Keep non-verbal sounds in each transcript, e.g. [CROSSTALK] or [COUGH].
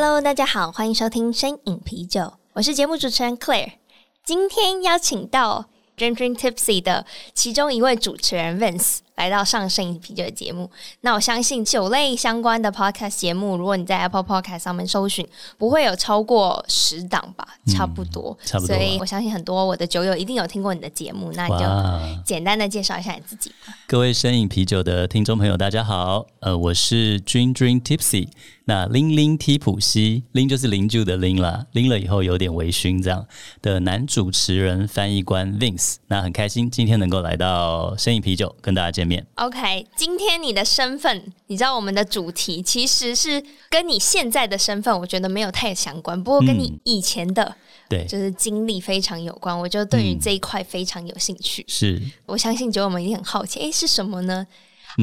！Cheers！Hello，大家好，欢迎收听声饮啤酒，我是节目主持人 Claire，今天邀请到 Dream Dream Tipsy 的其中一位主持人 Vince。来到上声饮啤酒的节目，那我相信酒类相关的 podcast 节目，如果你在 Apple Podcast 上面搜寻，不会有超过十档吧，差不多，差不多。所以我相信很多我的酒友一定有听过你的节目，那你就简单的介绍一下你自己吧。各位声饮啤酒的听众朋友，大家好，呃，我是 Dream Dream Tipsy，那拎拎 T 普西，拎就是拎住的拎啦，拎了以后有点微醺这样的男主持人翻译官 Vince，那很开心今天能够来到生意啤酒跟大家见面。OK，今天你的身份，你知道我们的主题其实是跟你现在的身份，我觉得没有太相关，不过跟你以前的，嗯、对，就是经历非常有关。我就对于这一块非常有兴趣。是、嗯，我相信酒友们一定很好奇，哎，是什么呢？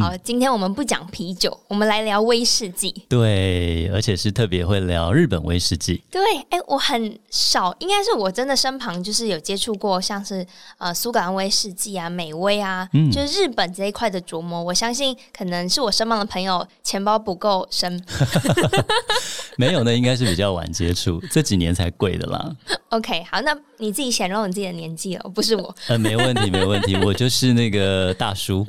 好，今天我们不讲啤酒，我们来聊威士忌。对，而且是特别会聊日本威士忌。对，哎，我很少，应该是我真的身旁就是有接触过，像是呃苏格兰威士忌啊、美威啊，嗯、就是日本这一块的琢磨。我相信可能是我身旁的朋友钱包不够深。[LAUGHS] [LAUGHS] 没有，那应该是比较晚接触，[LAUGHS] 这几年才贵的啦。OK，好，那你自己显露你自己的年纪了，不是我。呃，没问题，没问题，[LAUGHS] 我就是那个大叔。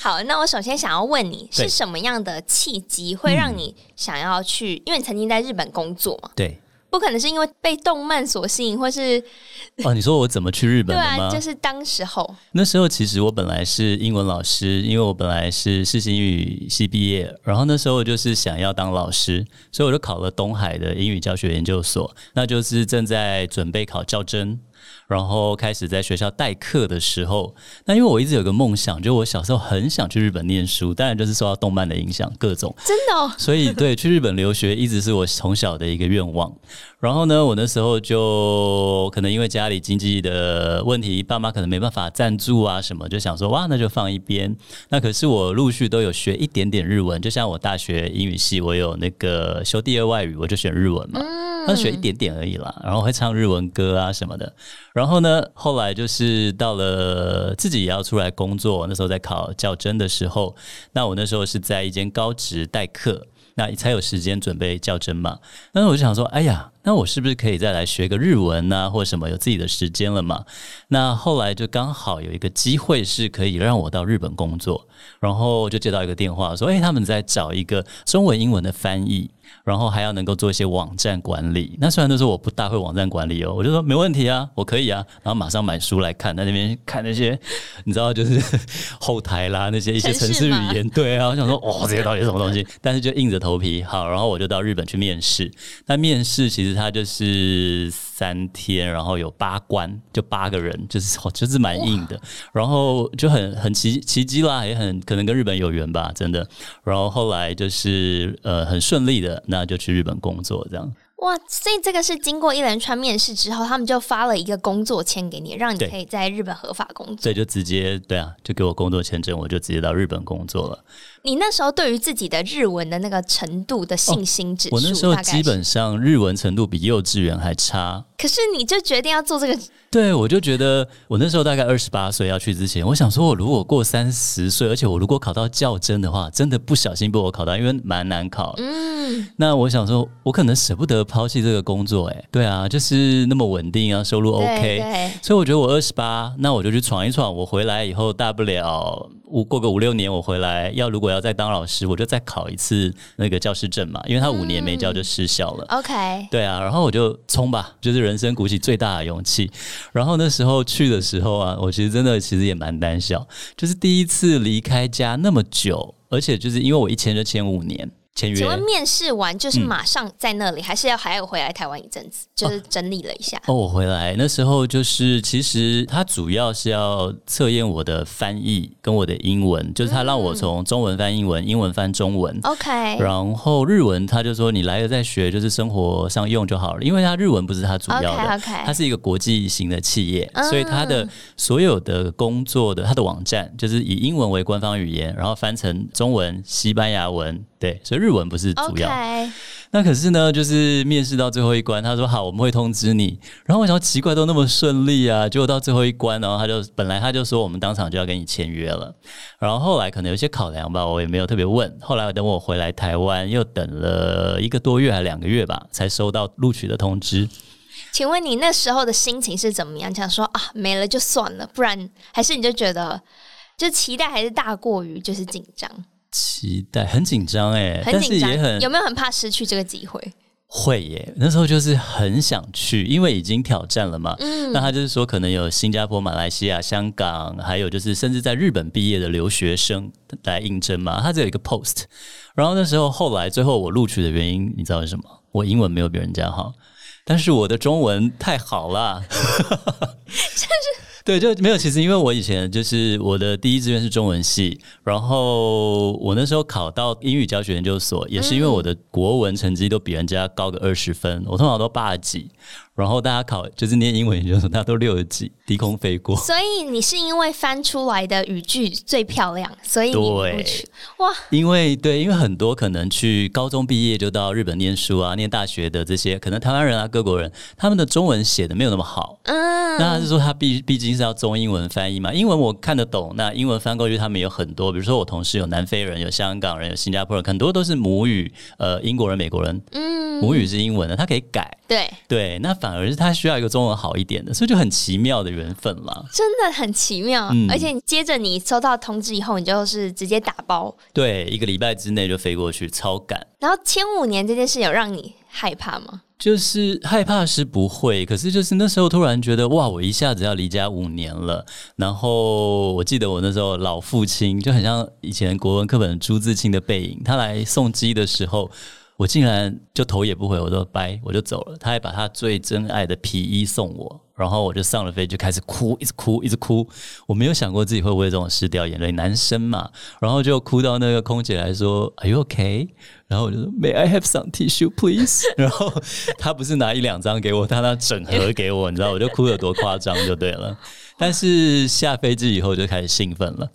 好，那我首先想要问你，是什么样的契机会让你想要去？嗯、因为你曾经在日本工作嘛。对。不可能是因为被动漫所吸引，或是哦？你说我怎么去日本的吗？对啊，就是当时候。那时候其实我本来是英文老师，因为我本来是世新英语系毕业，然后那时候就是想要当老师，所以我就考了东海的英语教学研究所，那就是正在准备考教甄。然后开始在学校代课的时候，那因为我一直有个梦想，就我小时候很想去日本念书，当然就是受到动漫的影响，各种真的哦。所以对，去日本留学一直是我从小的一个愿望。然后呢，我那时候就可能因为家里经济的问题，爸妈可能没办法赞助啊什么，就想说哇，那就放一边。那可是我陆续都有学一点点日文，就像我大学英语系，我有那个修第二外语，我就选日文嘛，那学一点点而已啦。然后会唱日文歌啊什么的。然后呢，后来就是到了自己也要出来工作，那时候在考教甄的时候，那我那时候是在一间高职代课，那才有时间准备较真嘛。那我就想说，哎呀。那我是不是可以再来学个日文呢、或什么有自己的时间了嘛？那后来就刚好有一个机会是可以让我到日本工作，然后就接到一个电话说，哎，他们在找一个中文英文的翻译，然后还要能够做一些网站管理。那虽然都是我不大会网站管理哦，我就说没问题啊，我可以啊，然后马上买书来看，在那边看那些你知道就是后台啦，那些一些城市语言，[LAUGHS] 对啊，我想说哦，这些到底是什么东西？但是就硬着头皮好，然后我就到日本去面试。那面试其实。它就是三天，然后有八关，就八个人，就是就是蛮硬的，然后就很很奇奇迹啦，也很可能跟日本有缘吧，真的。然后后来就是呃很顺利的，那就去日本工作这样。哇，所以这个是经过一连串面试之后，他们就发了一个工作签给你，让你可以在日本合法工作。对，就直接对啊，就给我工作签证，我就直接到日本工作了。你那时候对于自己的日文的那个程度的信心指数，哦，我那时候基本上日文程度比幼稚园还差。可是你就决定要做这个？对，我就觉得我那时候大概二十八岁要去之前，我想说，我如果过三十岁，而且我如果考到较真的话，真的不小心被我考到，因为蛮难考。嗯，那我想说，我可能舍不得抛弃这个工作。哎，对啊，就是那么稳定啊，收入 OK。所以我觉得我二十八，那我就去闯一闯。我回来以后，大不了五过个五六年，我回来要如果要再当老师，我就再考一次那个教师证嘛，因为他五年没教就失效了。嗯、OK，对啊，然后我就冲吧，就是人生鼓起最大的勇气。然后那时候去的时候啊，我其实真的其实也蛮胆小，就是第一次离开家那么久，而且就是因为我一签就签五年，签约。请问面试完就是马上在那里，嗯、还是要还要回来台湾一阵子，就是整理了一下？哦，我回来那时候就是，其实他主要是要测验我的翻译跟我的英文，就是他让我从中文翻英文，英文翻中文。OK，然后日文他就说你来了再学，就是生活上用就好了，因为他日文不是他主要的他是一个国际型的企业，嗯、所以他的所有的工作的他的网站就是以英文为官方语言，然后翻成中文、西班牙文。对，所以日文不是主要。Okay. 那可是呢，就是面试到最后一关，他说好，我们会通知你。然后我想奇怪，都那么顺利啊，结果到最后一关，然后他就本来他就说我们当场就要跟你签约了。然后后来可能有些考量吧，我也没有特别问。后来等我回来台湾，又等了一个多月还两个月吧，才收到录取的通知。请问你那时候的心情是怎么样？想说啊，没了就算了，不然还是你就觉得就期待还是大过于就是紧张？期待很紧张哎，很紧张，也很有没有很怕失去这个机会？会耶，那时候就是很想去，因为已经挑战了嘛。嗯，那他就是说可能有新加坡、马来西亚、香港，还有就是甚至在日本毕业的留学生来应征嘛。他只有一个 post，然后那时候后来最后我录取的原因，你知道是什么？我英文没有别人家好，但是我的中文太好了。就是。[LAUGHS] 对，就没有。其实因为我以前就是我的第一志愿是中文系，然后我那时候考到英语教学研究所，也是因为我的国文成绩都比人家高个二十分，我通常都八十几。然后大家考就是念英文研究所，大家都六十几，低空飞过。所以你是因为翻出来的语句最漂亮，所以你录取哇？因为对，因为很多可能去高中毕业就到日本念书啊，念大学的这些，可能台湾人啊、各国人，他们的中文写的没有那么好。嗯，那他是说他毕毕竟是要中英文翻译嘛，英文我看得懂，那英文翻过去他们有很多，比如说我同事有南非人、有香港人、有新加坡人，很多都是母语呃英国人、美国人，嗯，母语是英文的，他可以改。对对，那。反而是他需要一个中文好一点的，所以就很奇妙的缘分了。真的很奇妙，嗯、而且接着你收到通知以后，你就是直接打包，对，一个礼拜之内就飞过去，超赶。然后签五年这件事有让你害怕吗？就是害怕是不会，可是就是那时候突然觉得哇，我一下子要离家五年了。然后我记得我那时候老父亲就很像以前国文课本朱自清的背影，他来送机的时候。我竟然就头也不回，我说拜，我就走了。他还把他最珍爱的皮衣送我，然后我就上了飞机，就开始哭，一直哭，一直哭。我没有想过自己会为这种事掉眼泪，男生嘛。然后就哭到那个空姐来说：“Are you okay？” 然后我就说：“May I have some tissue, please？” [LAUGHS] 然后他不是拿一两张给我，他拿整盒给我，你知道，我就哭得多夸张就对了。但是下飞机以后就开始兴奋了，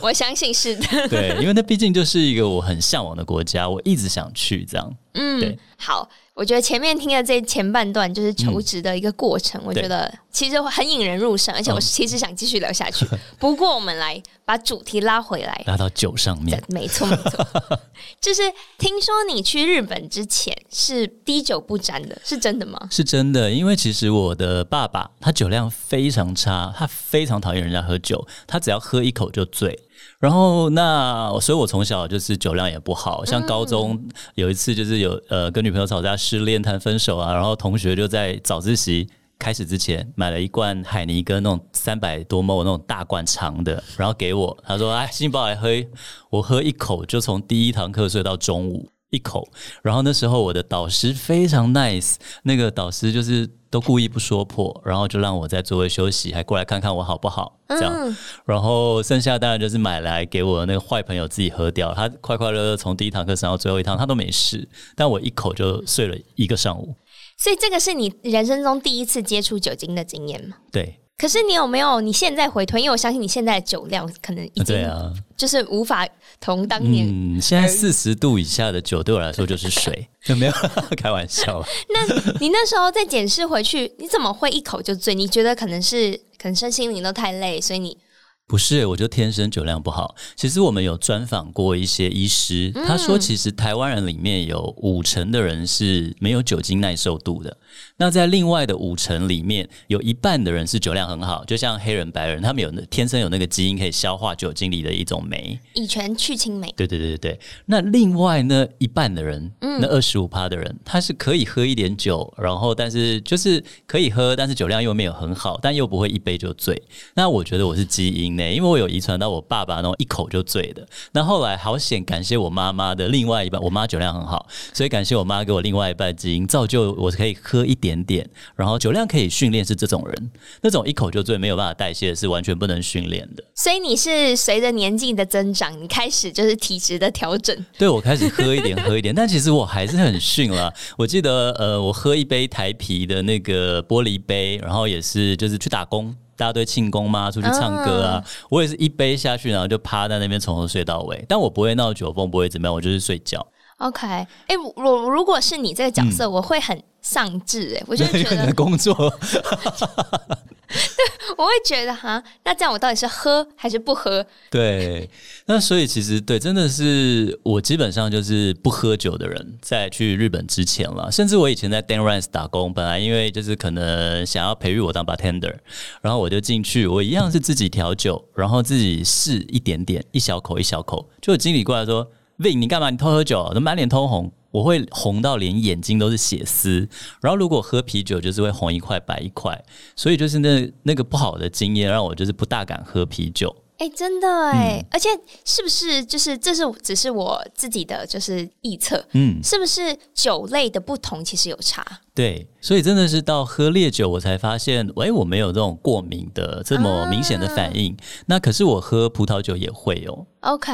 我相信是的。[LAUGHS] 对，因为那毕竟就是一个我很向往的国家，我一直想去这样。嗯，对，好。我觉得前面听的这前半段就是求职的一个过程，嗯、我觉得其实很引人入胜，而且我其实想继续聊下去。嗯、[LAUGHS] 不过我们来把主题拉回来，拉到酒上面。没错没错，[LAUGHS] 就是听说你去日本之前是滴酒不沾的，是真的吗？是真的，因为其实我的爸爸他酒量非常差，他非常讨厌人家喝酒，他只要喝一口就醉。然后那，所以我从小就是酒量也不好，像高中有一次就是有呃跟女朋友吵架失恋谈分手啊，然后同学就在早自习开始之前买了一罐海尼根那种三百多 ml 那种大罐长的，然后给我，他说哎，新宝来喝，我喝一口就从第一堂课睡到中午一口，然后那时候我的导师非常 nice，那个导师就是。都故意不说破，然后就让我在座位休息，还过来看看我好不好，这样。嗯、然后剩下当然就是买来给我的那个坏朋友自己喝掉，他快快乐乐从第一堂课上到最后一堂，他都没事，但我一口就睡了一个上午。所以这个是你人生中第一次接触酒精的经验吗？对。可是你有没有？你现在回推，因为我相信你现在的酒量可能已经对啊，就是无法同当年。嗯，现在四十度以下的酒对我来说就是水，有 [LAUGHS] 没有开玩笑？那你那时候再检视回去，你怎么会一口就醉？你觉得可能是可能身心灵都太累，所以你。不是，我就天生酒量不好。其实我们有专访过一些医师，嗯、他说，其实台湾人里面有五成的人是没有酒精耐受度的。那在另外的五成里面，有一半的人是酒量很好，就像黑人、白人，他们有那天生有那个基因可以消化酒精里的一种酶，乙醛去氢酶。对对对对。那另外呢，一半的人，嗯、那二十五趴的人，他是可以喝一点酒，然后但是就是可以喝，但是酒量又没有很好，但又不会一杯就醉。那我觉得我是基因。因为我有遗传到我爸爸那种一口就醉的。那后来好险，感谢我妈妈的另外一半，我妈酒量很好，所以感谢我妈给我另外一半基因，造就我可以喝一点点，然后酒量可以训练是这种人，那种一口就醉没有办法代谢的是完全不能训练的。所以你是随着年纪的增长，你开始就是体质的调整。对，我开始喝一点喝一点，但其实我还是很逊了。我记得呃，我喝一杯台啤的那个玻璃杯，然后也是就是去打工。大家都庆功嘛，出去唱歌啊，嗯、我也是一杯下去，然后就趴在那边从头睡到尾。但我不会闹酒疯，不会怎么样，我就是睡觉。OK，哎、欸，我如果是你这个角色，嗯、我会很丧志哎，我就觉得 [LAUGHS] 工作。[LAUGHS] 我会觉得哈，那这样我到底是喝还是不喝？对，那所以其实对，真的是我基本上就是不喝酒的人，在去日本之前了。甚至我以前在 Dan Rance 打工，本来因为就是可能想要培育我当 bartender，然后我就进去，我一样是自己调酒，然后自己试一点点，一小口一小口。就经理过来说：“Vin，你干嘛？你偷喝酒？都满脸通红。”我会红到连眼睛都是血丝，然后如果喝啤酒就是会红一块白一块，所以就是那那个不好的经验让我就是不大敢喝啤酒。哎，真的哎，嗯、而且是不是就是这是只是我自己的就是臆测？嗯，是不是酒类的不同其实有差？对，所以真的是到喝烈酒我才发现，哎，我没有这种过敏的这么明显的反应。啊、那可是我喝葡萄酒也会哦。OK，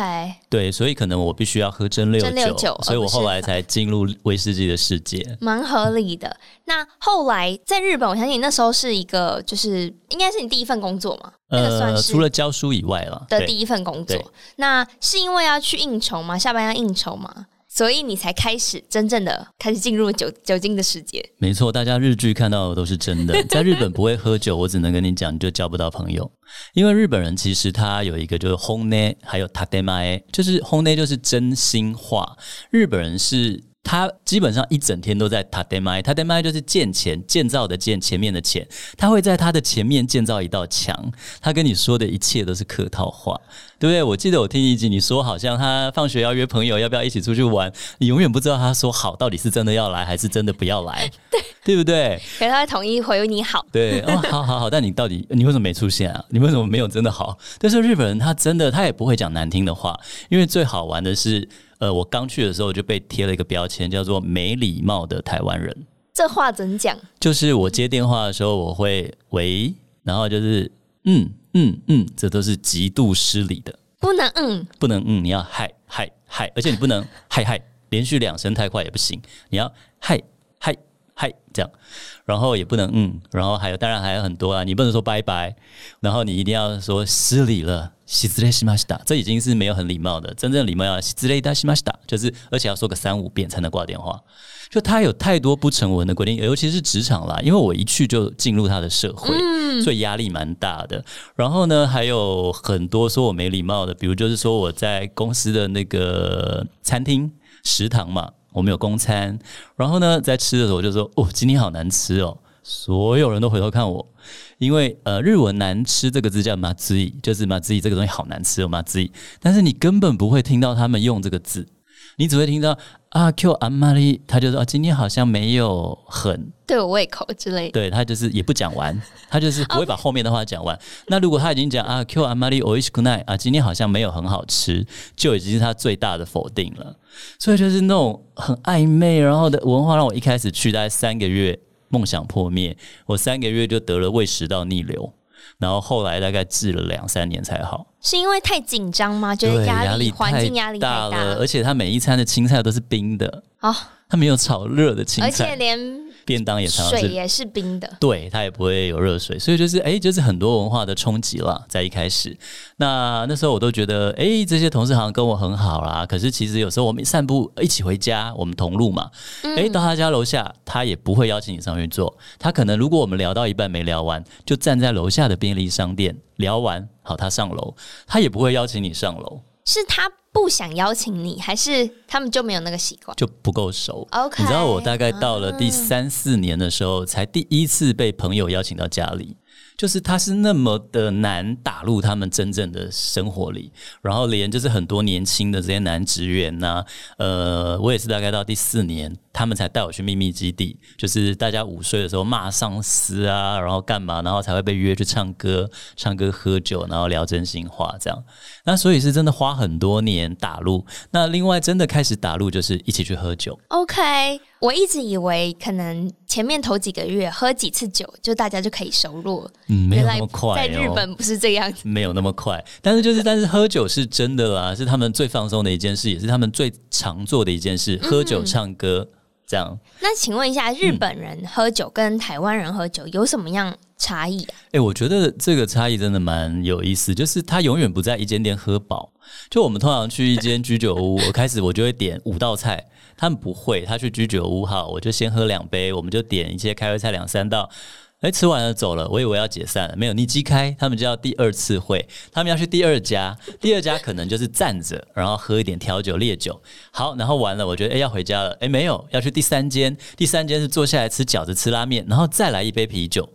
对，所以可能我必须要喝蒸馏酒，蒸馏酒，所以我后来才进入威士忌的世界，蛮合理的。那后来在日本，我相信你那时候是一个，就是应该是你第一份工作嘛？那个算是除了教书以外了的第一份工作。那是因为要去应酬吗？下班要应酬吗？所以你才开始真正的开始进入酒酒精的世界。没错，大家日剧看到的都是真的。[LAUGHS] 在日本不会喝酒，我只能跟你讲，你就交不到朋友。因为日本人其实他有一个就是 hone，，还有建前，就是 hone 就是真心话。日本人是。他基本上一整天都在建前，建前就是建前建造的建，前面的前，他会在他的前面建造一道墙。他跟你说的一切都是客套话，对不对？我记得我听一集你说，好像他放学要约朋友，要不要一起出去玩？你永远不知道他说好到底是真的要来，还是真的不要来，[LAUGHS] 对，对不对？可是他会统一回你好，对，哦，好好好。但你到底你为什么没出现啊？你为什么没有真的好？但是日本人他真的他也不会讲难听的话，因为最好玩的是。呃，我刚去的时候就被贴了一个标签，叫做没礼貌的台湾人。这话怎讲？就是我接电话的时候，我会喂，然后就是嗯嗯嗯，这都是极度失礼的。不能嗯，不能嗯，你要嗨嗨嗨，而且你不能 [LAUGHS] 嗨嗨，连续两声太快也不行，你要嗨嗨嗨这样，然后也不能嗯，然后还有当然还有很多啊，你不能说拜拜，然后你一定要说失礼了。失礼しました，这已经是没有很礼貌的。真正礼貌要失礼いたしました，就是而且要说个三五遍才能挂电话。就他有太多不成文的规定，尤其是职场啦，因为我一去就进入他的社会，嗯、所以压力蛮大的。然后呢，还有很多说我没礼貌的，比如就是说我在公司的那个餐厅食堂嘛， 我们有公餐，然后呢在吃的时候我就说哦，今天好难吃哦，所有人都回头看我。因为呃，日文难吃这个字叫まずい，就是まずい这个东西好难吃哦，まずい。但是你根本不会听到他们用这个字，你只会听到啊，Q あんまり，他就说啊，今天好像没有很 对我胃口之类的。对，他就是也不讲完，[LAUGHS] 他就是不会把后面的话讲完。那如果他已经讲啊，Q あんまりおいしくない啊，今天好像没有很好吃，就已经是他最大的否定了。所以就是那种很暧昧然后的文化，让我一开始去大概三个月。梦想破灭，我三个月就得了胃食道逆流，然后后来大概治了两三年才好。是因为太紧张吗？觉得压力环境压力大了，而且他每一餐的青菜都是冰的哦，他没有炒热的青菜，而且连。 便当也常常水也是冰的，对，它也不会有热水，所以就是哎，就是很多文化的冲击了。在一开始，那那时候我都觉得，哎，这些同事好像跟我很好啦。可是其实有时候我们散步一起回家，我们同路嘛，哎，到他家楼下，他也不会邀请你上去坐。他可能如果我们聊到一半没聊完，就站在楼下的便利商店聊完，好，他上楼，他也不会邀请你上楼。是他不想邀请你，还是他们就没有那个习惯？就不够熟。OK，你知道我大概到了第三四年的时候，嗯、才第一次被朋友邀请到家里。就是他是那么的难打入他们真正的生活里，然后连就是很多年轻的这些男职员呐、呃，我也是大概到第四年，他们才带我去秘密基地，就是大家午睡的时候骂上司啊，然后干嘛，然后才会被约去唱歌、唱歌、喝酒，然后聊真心话这样。那所以是真的花很多年打入。那另外真的开始打入就是一起去喝酒。OK，我一直以为可能前面头几个月喝几次酒，就大家就可以熟络。嗯，没有那么快、哦。在日本不是这样子，没有那么快。但是就是，但是喝酒是真的啦，是他们最放松的一件事，也是他们最常做的一件事。喝酒、唱歌。嗯这样，那请问一下，日本人喝酒跟台湾人喝酒有什么样差异啊？哎、欸，我觉得这个差异真的蛮有意思，就是他永远不在一间店喝饱。就我们通常去一间居酒屋，我开始我就会点五道菜，他们不会，他去居酒屋哈，我就先喝两杯，我们就点一些开胃菜两三道。哎，吃完了走了，我以为要解散了，没有，你击开，他们就要第二次会，他们要去第二家，第二家可能就是站着，然后喝一点调酒烈酒，好，然后完了，我觉得哎要回家了，哎没有，要去第三间，第三间是坐下来吃饺子吃拉面，然后再来一杯啤酒，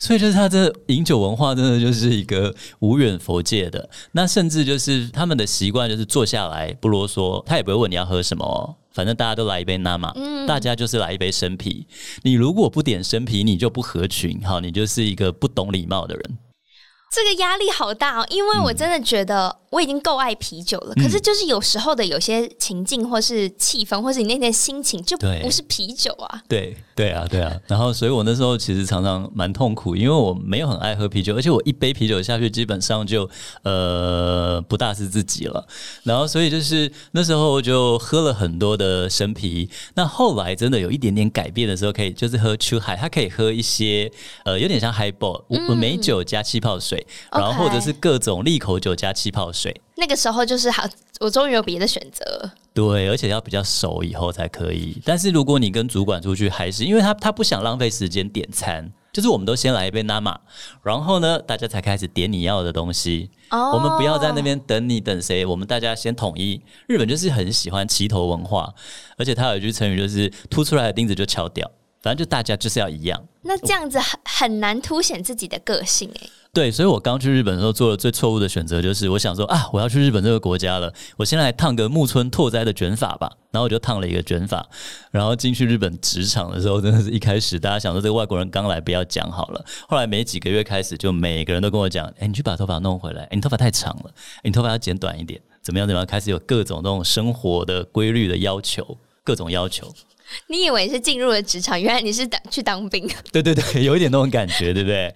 所以就是他这饮酒文化真的就是一个无远佛界的，那甚至就是他们的习惯就是坐下来不啰嗦，他也不会问你要喝什么。反正大家都来一杯拿马，嗯，大家就是来一杯生啤。你如果不点生啤，你就不合群，好，你就是一个不懂礼貌的人。这个压力好大哦，因为我真的觉得我已经够爱啤酒了，嗯、可是就是有时候的有些情境或是气氛，或是你那天心情就不是啤酒啊。对对啊对啊，然后所以我那时候其实常常蛮痛苦，因为我没有很爱喝啤酒，而且我一杯啤酒下去基本上就呃不大是自己了。然后所以就是那时候就喝了很多的生啤。那后来真的有一点点改变的时候，可以就是喝出海，它可以喝一些呃有点像 highball，美酒加气泡水。然后或者是各种利口酒加气泡水，那个时候就是好，我终于有别的选择。对，而且要比较熟以后才可以。但是如果你跟主管出去，还是因为他他不想浪费时间点餐，就是我们都先来一杯 Nama，然后呢，大家才开始点你要的东西。哦，我们不要在那边等你等谁，我们大家先统一。日本就是很喜欢齐头文化，而且他有一句成语就是凸出来的钉子就敲掉，反正就大家就是要一样。那这样子很很难凸显自己的个性哎。对，所以我刚去日本的时候做的最错误的选择，就是我想说啊，我要去日本这个国家了，我先来烫个木村拓哉的卷发吧。然后我就烫了一个卷发，然后进去日本职场的时候，真的是一开始大家想说这个外国人刚来，不要讲好了。后来没几个月开始，就每个人都跟我讲，哎，你去把头发弄回来，哎，你头发太长了，哎，你头发要剪短一点，怎么样怎么样，开始有各种那种生活的规律的要求，各种要求。你以为是进入了职场，原来你是当去当兵。[LAUGHS] 对对对，有一点那种感觉，对不对？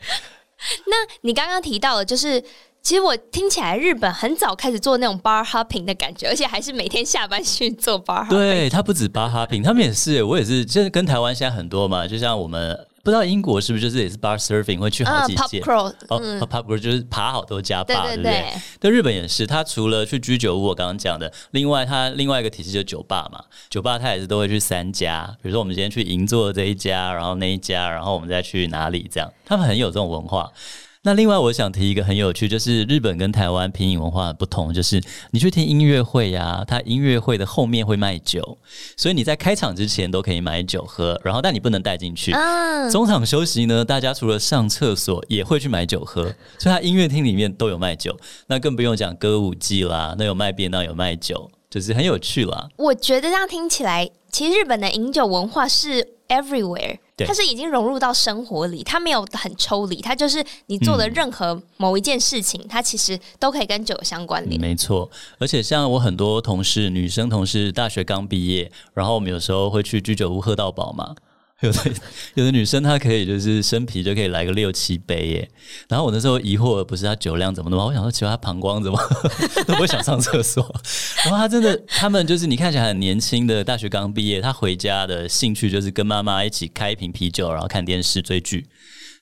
[LAUGHS] 那你刚刚提到的，就是其实我听起来日本很早开始做那种 bar hopping 的感觉，而且还是每天下班去做 bar hopping。对，他不止 bar hopping，他们也是，我也是，就是跟台湾现在很多嘛，就像我们。不知道英国是不是就是也是 bar surfing 会去好几届、uh, 哦、嗯 oh,，pub crawl 就是爬好多家 bar，对对对，对不对？但，日本也是，他除了去居酒屋，我刚刚讲的，另外他另外一个体系就是酒吧嘛，酒吧他也是都会去三家，比如说我们今天去银座这一家，然后那一家，然后我们再去哪里这样，他们很有这种文化。那另外，我想提一个很有趣，就是日本跟台湾品饮文化的不同，就是你去听音乐会呀、啊，它音乐会的后面会卖酒，所以你在开场之前都可以买酒喝，然后但你不能带进去。嗯。中场休息呢，大家除了上厕所也会去买酒喝，所以它音乐厅里面都有卖酒，那更不用讲歌舞伎啦，那有卖便当，有卖酒，就是很有趣啦。我觉得这样听起来，其实日本的饮酒文化是 everywhere。它是已经融入到生活里，它没有很抽离，它就是你做的任何某一件事情，嗯、它其实都可以跟酒有相关联。没错，而且像我很多同事，女生同事，大学刚毕业，然后我们有时候会去居酒屋喝到饱嘛。有的有的女生她可以就是生啤就可以来个六七杯耶，然后我那时候疑惑不是她酒量怎么那么，我想说奇怪她膀胱怎么 [LAUGHS] 都不会想上厕所，然后她真的他们就是你看起来很年轻的大学刚毕业，她回家的兴趣就是跟妈妈一起开一瓶啤酒，然后看电视追剧，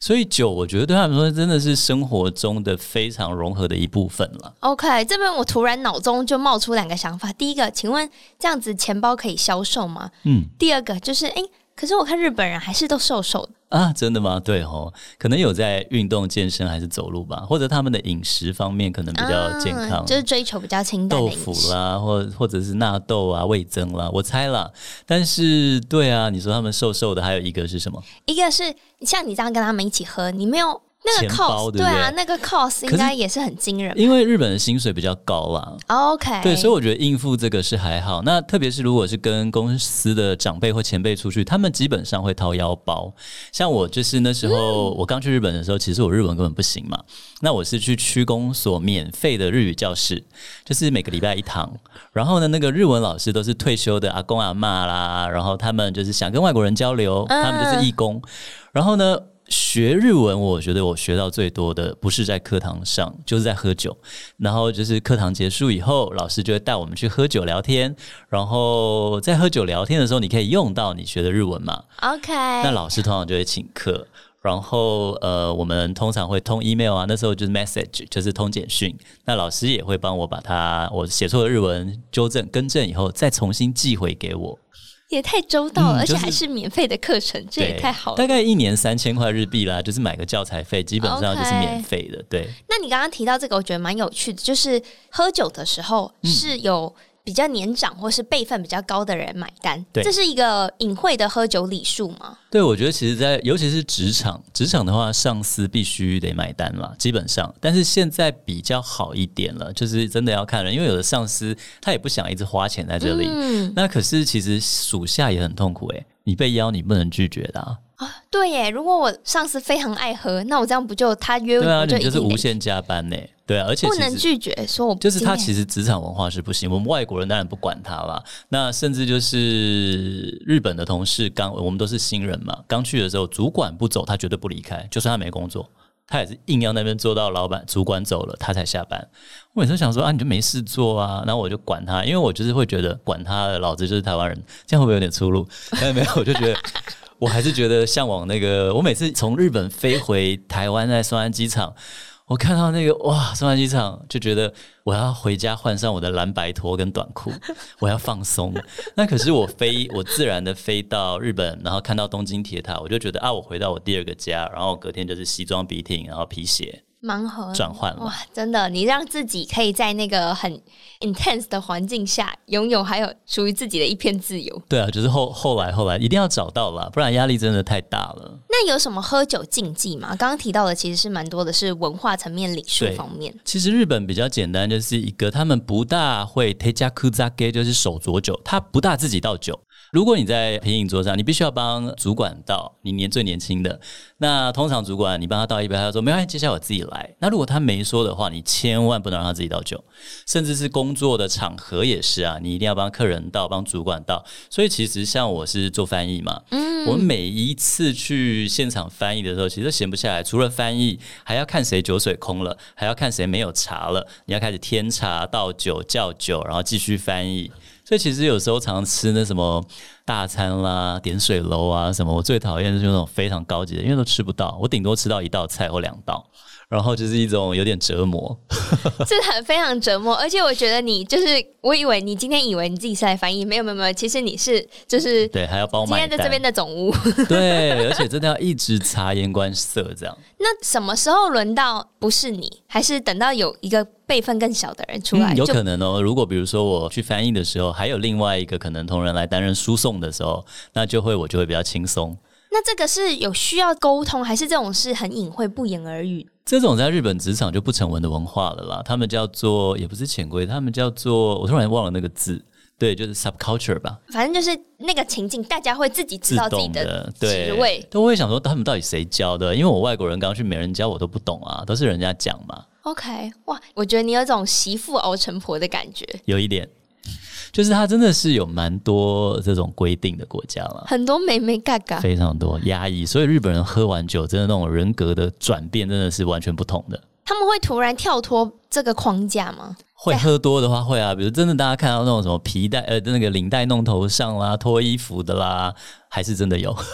所以酒我觉得对他们说真的是生活中的非常融合的一部分了。OK，这边我突然脑中就冒出两个想法，第一个，请问这样子钱包可以销售吗？嗯，第二个就是诶。可是我看日本人还是都瘦瘦的啊，真的吗？对哦，可能有在运动健身还是走路吧，或者他们的饮食方面可能比较健康，啊、就是追求比较清淡的豆腐啦，或或者是纳豆啊、味增啦，我猜啦。但是对啊，你说他们瘦瘦的，还有一个是什么？一个是像你这样跟他们一起喝，你没有钱包，对不对？对啊，那个 cost 应该也是很惊人。因为日本的薪水比较高啦。OK，对，所以我觉得应付这个是还好。那特别是如果是跟公司的长辈或前辈出去，他们基本上会掏腰包。像我就是那时候、嗯、我刚去日本的时候，其实我日文根本不行嘛。那我是去区公所免费的日语教室，就是每个礼拜一堂。然后呢，那个日文老师都是退休的阿公阿嬷啦，然后他们就是想跟外国人交流，他们就是义工。然后呢，学日文，我觉得我学到最多的不是在课堂上，就是在喝酒。然后就是课堂结束以后，老师就会带我们去喝酒聊天。然后在喝酒聊天的时候，你可以用到你学的日文嘛？OK。那老师通常就会请客。然后呃，我们通常会通 email 啊，那时候就是 message，就是通简讯。那老师也会帮我把它我写错的日文纠正更正以后，再重新寄回给我。也太周到了，嗯就是、而且还是免费的课程，这也太好了。大概一年三千块日币啦，就是买个教材费，基本上就是免费的。对。那你刚刚提到这个，我觉得蛮有趣的，就是喝酒的时候是有。比较年长或是辈分比较高的人买单，对，这是一个隐晦的喝酒礼数吗？对，我觉得其实在，在尤其是职场，职场的话，上司必须得买单嘛，基本上。但是现在比较好一点了，就是真的要看人，因为有的上司他也不想一直花钱在这里，嗯，那可是其实属下也很痛苦诶，你被邀你不能拒绝的啊。啊，对耶！如果我上司非常爱喝，那我这样不就他约我对啊，就你就是无限加班呢？对啊，而且不能拒绝，说我就是他其实职场文化是不行。我们外国人当然不管他啦。那甚至就是日本的同事刚，我们都是新人嘛，刚去的时候，主管不走，他绝对不离开，就算他没工作，他也是硬要那边做到老板主管走了，他才下班。我每次想说啊，你就没事做啊，然后我就管他，因为我就是会觉得管他的，老子就是台湾人，这样会不会有点出入？没有没有，我就觉得。我还是觉得向往那个。我每次从日本飞回台湾，在松山机场，我看到那个哇，松山机场就觉得我要回家换上我的蓝白拖跟短裤，我要放松。那可是我飞，我自然的飞到日本，然后看到东京铁塔，我就觉得啊，我回到我第二个家。然后隔天就是西装笔挺，然后皮鞋。盲盒转换了哇！真的，你让自己可以在那个很 intense 的环境下拥有还有属于自己的一片自由。对啊，就是后后来后来一定要找到了，不然压力真的太大了。那有什么喝酒禁忌吗？刚刚提到的其实是蛮多的，是文化层面礼数方面。其实日本比较简单，就是一个他们不大会 tejakuzake，就是手酌酒，他不大自己倒酒。如果你在品饮桌上，你必须要帮主管倒，你年最年轻的，那通常主管你帮他倒一杯，他就说没关系，接下来我自己来。那如果他没说的话，你千万不能让他自己倒酒，甚至是工作的场合也是啊，你一定要帮客人倒，帮主管倒。所以其实像我是做翻译嘛，嗯，我每一次去现场翻译的时候，其实闲不下来，除了翻译，还要看谁酒水空了，还要看谁没有茶了，你要开始添茶、倒酒、叫酒，然后继续翻译。所以其实有时候常吃那什么大餐啦、点水楼啊什么，我最讨厌就是那种非常高级的，因为都吃不到，我顶多吃到一道菜或两道。然后就是一种有点折磨，[LAUGHS] 是很非常折磨，而且我觉得你就是，我以为你今天以为你自己是来翻译，没有没有没有，其实你是就是对，还要帮我，今天在这边的总务，[LAUGHS] 对，而且真的要一直察言观色这样。那什么时候轮到不是你，还是等到有一个辈分更小的人出来？嗯，有可能哦。如果比如说我去翻译的时候，还有另外一个可能同仁来担任输送的时候，那就会我就会比较轻松。那这个是有需要沟通，还是这种是很隐晦、不言而喻？这种在日本职场就不成文的文化了啦，他们叫做也不是潜规，他们叫做我突然忘了那个字，对，就是 subculture 吧。反正就是那个情境，大家会自己知道自己的职位，对，都会想说他们到底谁教的？因为我外国人刚去，没人教我都不懂啊，都是人家讲嘛。OK，哇，我觉得你有种媳妇熬成婆的感觉，有一点。就是它真的是有蛮多这种规定的国家了，很多美美嘎嘎，非常多压抑，所以日本人喝完酒，真的那种人格的转变，真的是完全不同的。他们会突然跳脱这个框架吗？会喝多的话会啊，比如真的大家看到那种什么皮带呃那个领带弄头上啦，脱衣服的啦，还是真的有。[LAUGHS]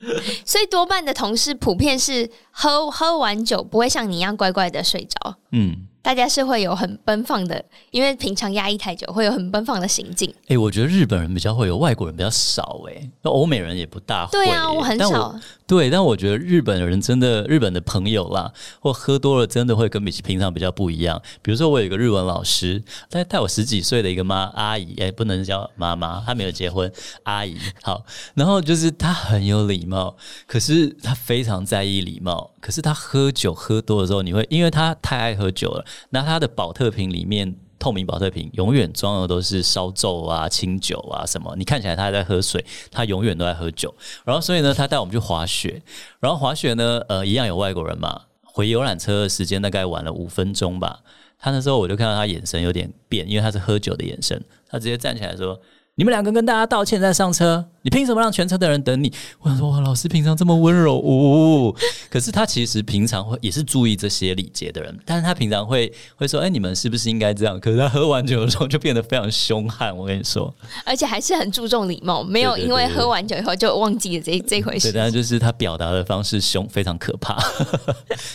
[LAUGHS] 所以多半的同事普遍是喝喝完酒不会像你一样乖乖的睡着。嗯。大家是会有很奔放的，因为平常压抑太久，会有很奔放的行径。哎、欸，我觉得日本人比较会有，外国人比较少、欸。哎，那欧美人也不大会、欸。对啊，我很少。对，但我觉得日本人真的，日本的朋友啦，或喝多了真的会跟比平常比较不一样。比如说，我有一个日文老师，他带我十几岁的一个妈阿姨，哎、不能叫妈妈，她没有结婚，阿姨好。然后就是他很有礼貌，可是他非常在意礼貌。可是他喝酒喝多的时候，你会因为他太爱喝酒了，那他的宝特瓶里面。透明保特瓶永远装的都是烧酎啊、清酒啊什么，你看起来他还在喝水，他永远都在喝酒。然后所以呢，他带我们去滑雪，然后滑雪呢，呃，一样有外国人嘛。回游览车的时间大概晚了五分钟吧。他那时候我就看到他眼神有点变，因为他是喝酒的眼神，他直接站起来说：“你们两个跟大家道歉再上车。”你凭什么让全车的人等你？我想说，哇，老师平常这么温柔哦，可是他其实平常会也是注意这些礼节的人，但是他平常会会说，哎、欸，你们是不是应该这样？可是他喝完酒的时候就变得非常凶悍。我跟你说，而且还是很注重礼貌，没有因为喝完酒以后就忘记了这这回事。对，但就是他表达的方式凶，非常可怕。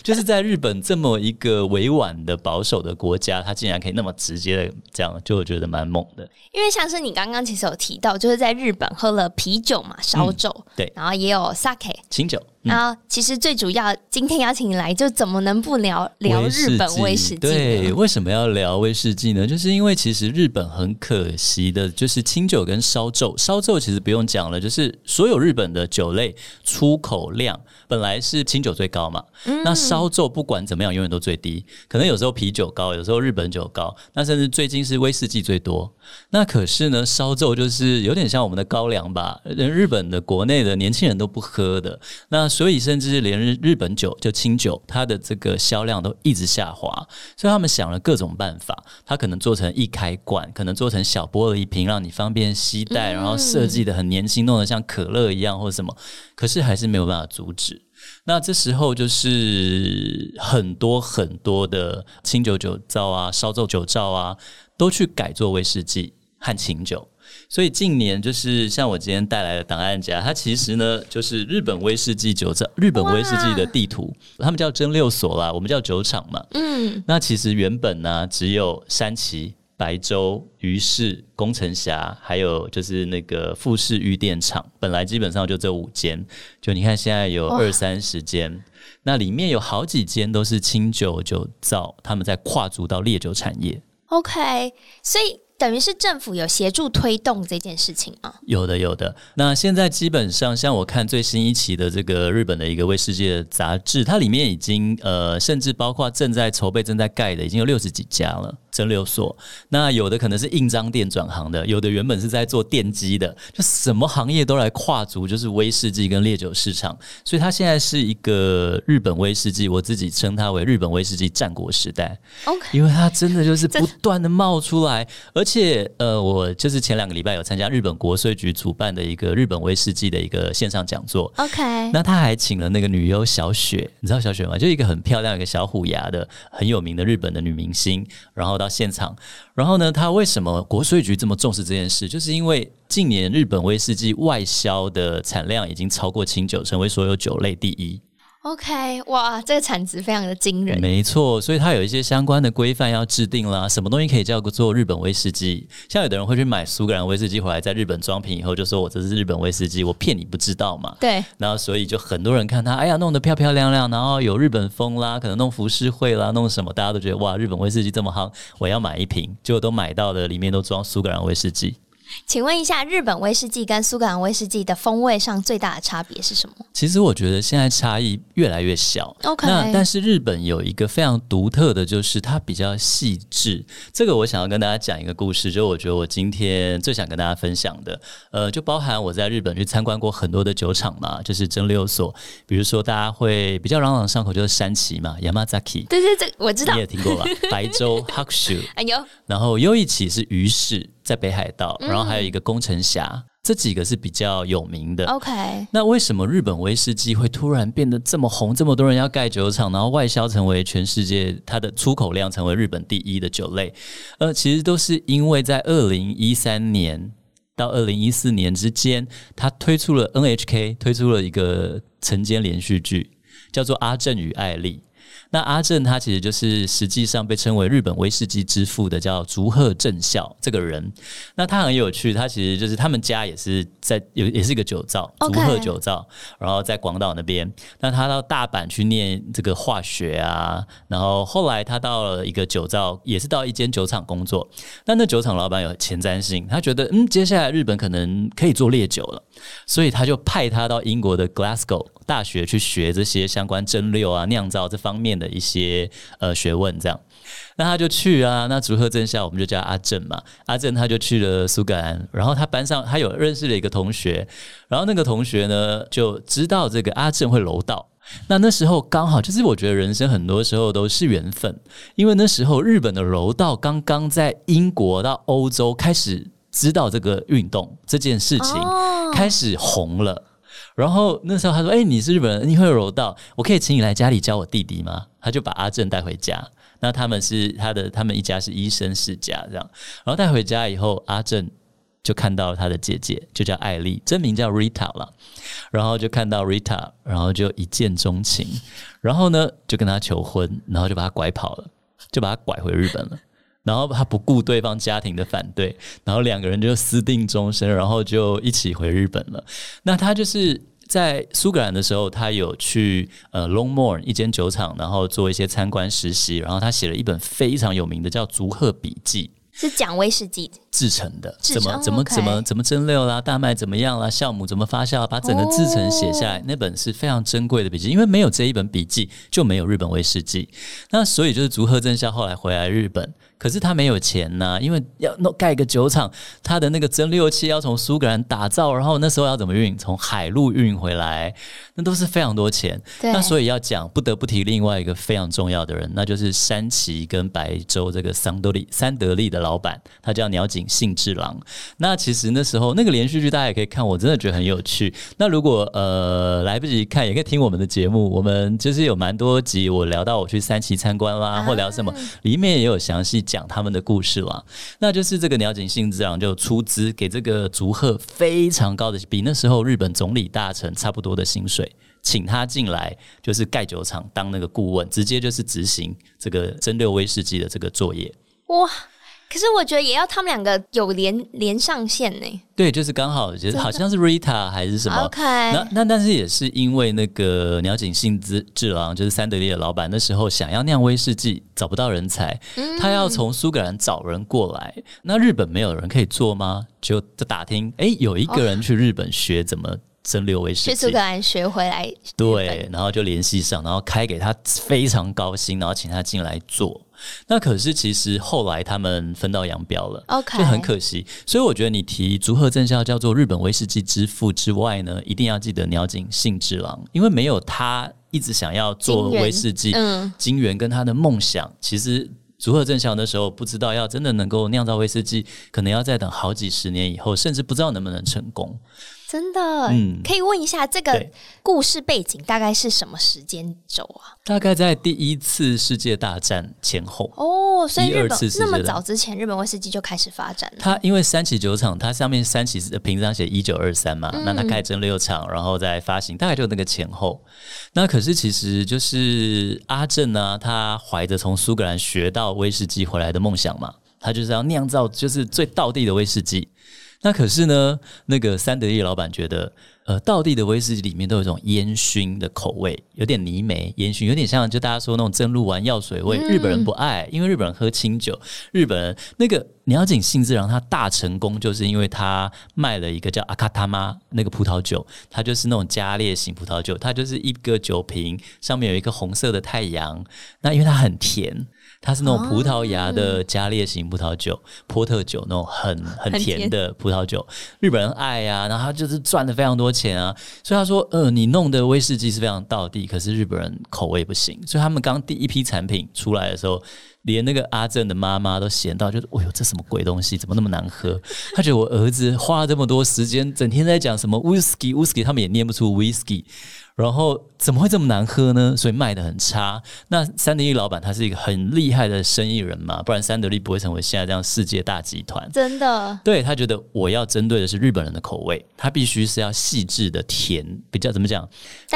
就是在日本这么一个委婉的保守的国家，他竟然可以那么直接的这样，就我觉得蛮猛的。因为像是你刚刚其实有提到，就是在日本喝了。啤酒嘛，烧酒、嗯，对，然后也有 sake 清酒。然后，其实最主要，今天邀请你来，就怎么能不聊聊日本威士忌？对，为什么要聊威士忌呢？就是因为其实日本很可惜的，就是清酒跟烧酎。烧酎其实不用讲了，就是所有日本的酒类出口量本来是清酒最高嘛。嗯、那烧酎不管怎么样，永远都最低。可能有时候啤酒高，有时候日本酒高，那甚至最近是威士忌最多。那可是呢，烧酎就是有点像我们的高粱吧？日本的国内的年轻人都不喝的。那所以，甚至连日日本酒就清酒，它的这个销量都一直下滑。所以他们想了各种办法，它可能做成易开罐，可能做成小玻璃瓶，让你方便携带，然后设计的很年轻，弄得像可乐一样或者什么。可是还是没有办法阻止。那这时候就是很多很多的清酒酒造啊、烧酎酒造啊，都去改做威士忌和清酒。所以近年就是像我今天带来的档案夹，它其实呢就是日本威士忌酒造、日本威士忌的地图，他们叫蒸馏所啦，我们叫酒厂嘛。嗯，那其实原本呢只有山崎、白州、余市、宫城峡，还有就是那个富士御电厂，本来基本上就这五间。就你看现在有二三十间，那里面有好几间都是清酒酒造，他们在跨足到烈酒产业。OK，所以。等于是政府有协助推动这件事情吗？有的，有的。那现在基本上，像我看最新一期的这个日本的一个为世界杂志，它里面已经呃，甚至包括正在筹备、正在盖的，已经有六十几家了。蒸馏所，那有的可能是印章店转行的，有的原本是在做电机的，就什么行业都来跨足，就是威士忌跟烈酒市场。所以它现在是一个日本威士忌，我自己称它为日本威士忌战国时代。OK，因为它真的就是不断的冒出来，而且呃，我就是前两个礼拜有参加日本国税局主办的一个日本威士忌的一个线上讲座。OK，那他还请了那个女优小雪，你知道小雪吗？就一个很漂亮、一个小虎牙的很有名的日本的女明星，然后。到现场，然后呢，他为什么国税局这么重视这件事？就是因为近年日本威士忌外销的产量已经超过清酒，成为所有酒类第一。OK，哇，这个产值非常的惊人。没错，所以它有一些相关的规范要制定啦。什么东西可以叫做日本威士忌？像有的人会去买苏格兰威士忌回来，在日本装瓶以后，就说我这是日本威士忌，我骗你不知道嘛。对。然后所以就很多人看它，哎呀，弄得漂漂亮亮，然后有日本风啦，可能弄浮世绘啦，弄什么，大家都觉得哇，日本威士忌这么夯，我要买一瓶，结果都买到的里面都装苏格兰威士忌。请问一下，日本威士忌跟苏格兰威士忌的风味上最大的差别是什么？其实我觉得现在差异越来越小。OK，那但是日本有一个非常独特的，就是它比较细致。这个我想要跟大家讲一个故事，就我觉得我今天最想跟大家分享的，呃，就包含我在日本去参观过很多的酒厂嘛，就是蒸馏所，比如说大家会比较朗朗上口就是山崎嘛，Yamazaki。对对对，我知道，你也听过吧？[LAUGHS] 白州 Hakushu，哎呦，然后又一起是鱼市。在北海道，然后还有一个宫城峡，嗯，这几个是比较有名的。OK，那为什么日本威士忌会突然变得这么红？这么多人要盖酒厂，然后外销成为全世界，它的出口量成为日本第一的酒类？呃，其实都是因为在二零一三年到二零一四年之间，它推出了 NHK 推出了一个晨间连续剧，叫做《阿正与艾丽》。那阿正他其实就是实际上被称为日本威士忌之父的叫竹鹤正孝这个人。那他很有趣，他其实就是他们家也是在有也是一个酒造，竹鹤酒造，然后在广岛那边。那他到大阪去念这个化学啊，然后后来他到了一个酒造，也是到一间酒厂工作。那那酒厂老板有前瞻性，他觉得嗯，接下来日本可能可以做烈酒了，所以他就派他到英国的 Glasgow 大学去学这些相关蒸馏啊、酿造这方面的一些呃学问。这样，那他就去啊。那竹鹤政孝，我们就叫阿正嘛。阿正他就去了苏格兰，然后他班上他有认识了一个同学，然后那个同学呢就知道这个阿正会柔道。那那时候刚好就是我觉得人生很多时候都是缘分，因为那时候日本的柔道刚刚在英国到欧洲开始知道这个运动这件事情开始红了。然后那时候他说：“哎、你是日本人，你会柔道，我可以请你来家里教我弟弟吗？”他就把阿正带回家。那他们是他的，他们一家是医生世家这样。然后带回家以后，阿正就看到他的姐姐，就叫艾丽，真名叫 Rita 了。然后就看到 Rita，然后就一见钟情，然后呢就跟他求婚，然后就把他拐跑了，就把他拐回日本了。然后他不顾对方家庭的反对，然后两个人就私定终身，然后就一起回日本了。那他就是在苏格兰的时候，他有去呃 Longmore 一间酒厂，然后做一些参观实习，然后他写了一本非常有名的叫《竹鹤笔记》。是讲威士忌制成的，怎么怎么怎么怎么蒸馏啦，大麦怎么样啦，酵母怎么发酵，把整个制成写下来，哦、那本是非常珍贵的笔记，因为没有这一本笔记，就没有日本威士忌。那所以就是竹鹤正孝后来回来日本。可是他没有钱呐、啊，因为要弄盖一个酒厂，他的那个蒸馏器要从苏格兰打造，然后那时候要怎么运？从海路运回来，那都是非常多钱。对那所以要讲，不得不提另外一个非常重要的人，那就是山崎跟白州这个桑多利三得利的老板，他叫鸟井幸治郎。那其实那时候那个连续剧大家也可以看，我真的觉得很有趣。那如果呃来不及看，也可以听我们的节目，我们就是有蛮多集我聊到我去山崎参观啦，啊、或聊什么，里面也有详细。讲他们的故事了，那就是这个鸟井信之郎就出资给这个竹鹤非常高的，比那时候日本总理大臣差不多的薪水，请他进来就是盖酒厂当那个顾问，直接就是执行这个蒸馏威士忌的这个作业。哇！可是我觉得也要他们两个有连连上线呢。对，就是刚好，就是好像是 Rita 还是什么。OK。那那但是也是因为那个鸟井幸治郎就是三得利的老板，那时候想要酿威士忌找不到人才，嗯、他要从苏格兰找人过来。那日本没有人可以做吗？就就打听，哎，有一个人去日本学怎么蒸馏威士忌，去苏格兰学回来。对，然后就联系上，然后开给他非常高薪，然后请他进来做。那可是其实后来他们分道扬镳了，OK，就很可惜。所以我觉得你提竹鹤正孝叫做日本威士忌之父之外呢，一定要记得鸟井幸之郎，因为没有他一直想要做威士忌，嗯，金源跟他的梦想，其实竹鹤正孝那时候不知道要真的能够酿造威士忌，可能要再等好几十年以后，甚至不知道能不能成功。真的，嗯，可以问一下这个故事背景大概是什么时间轴啊？大概在第一次世界大战前后哦，所以日本那么早之前，日本威士忌就开始发展了。它因为三崎酒厂，它上面三崎的瓶子上写一九二三嘛，嗯、那它开蒸馏厂，然后再发行，大概就那个前后。那可是其实就是阿正呢，他怀着从苏格兰学到威士忌回来的梦想嘛，他就是要酿造就是最道地的威士忌。那可是呢，那个三得利老板觉得，呃，道地的威士忌里面都有一种烟熏的口味，有点泥煤烟熏，有点像就大家说那种蒸馏完药水味。日本人不爱，因为日本人喝清酒。日本人那个鸟井幸治郎他大成功，就是因为他卖了一个叫阿卡塔妈那个葡萄酒，它就是那种加烈型葡萄酒，它就是一个酒瓶上面有一个红色的太阳。那因为它很甜。它是那种葡萄牙的加烈型葡萄酒，哦、波特酒那种很 [LAUGHS] 很甜的葡萄酒，日本人爱呀、啊，然后他就是赚了非常多钱啊，所以他说，呃，你弄的威士忌是非常道地，可是日本人口味不行，所以他们刚第一批产品出来的时候，连那个阿正的妈妈都嫌到，就是，哎呦，这什么鬼东西，怎么那么难喝？他觉得我儿子花了这么多时间，整天在讲什么 whisky whisky，他们也念不出 whisky。然后怎么会这么难喝呢？所以卖的很差。那三得利老板他是一个很厉害的生意人嘛，不然三得利不会成为现在这样世界大集团。真的，对，他觉得我要针对的是日本人的口味，他必须是要细致的甜，比较怎么讲，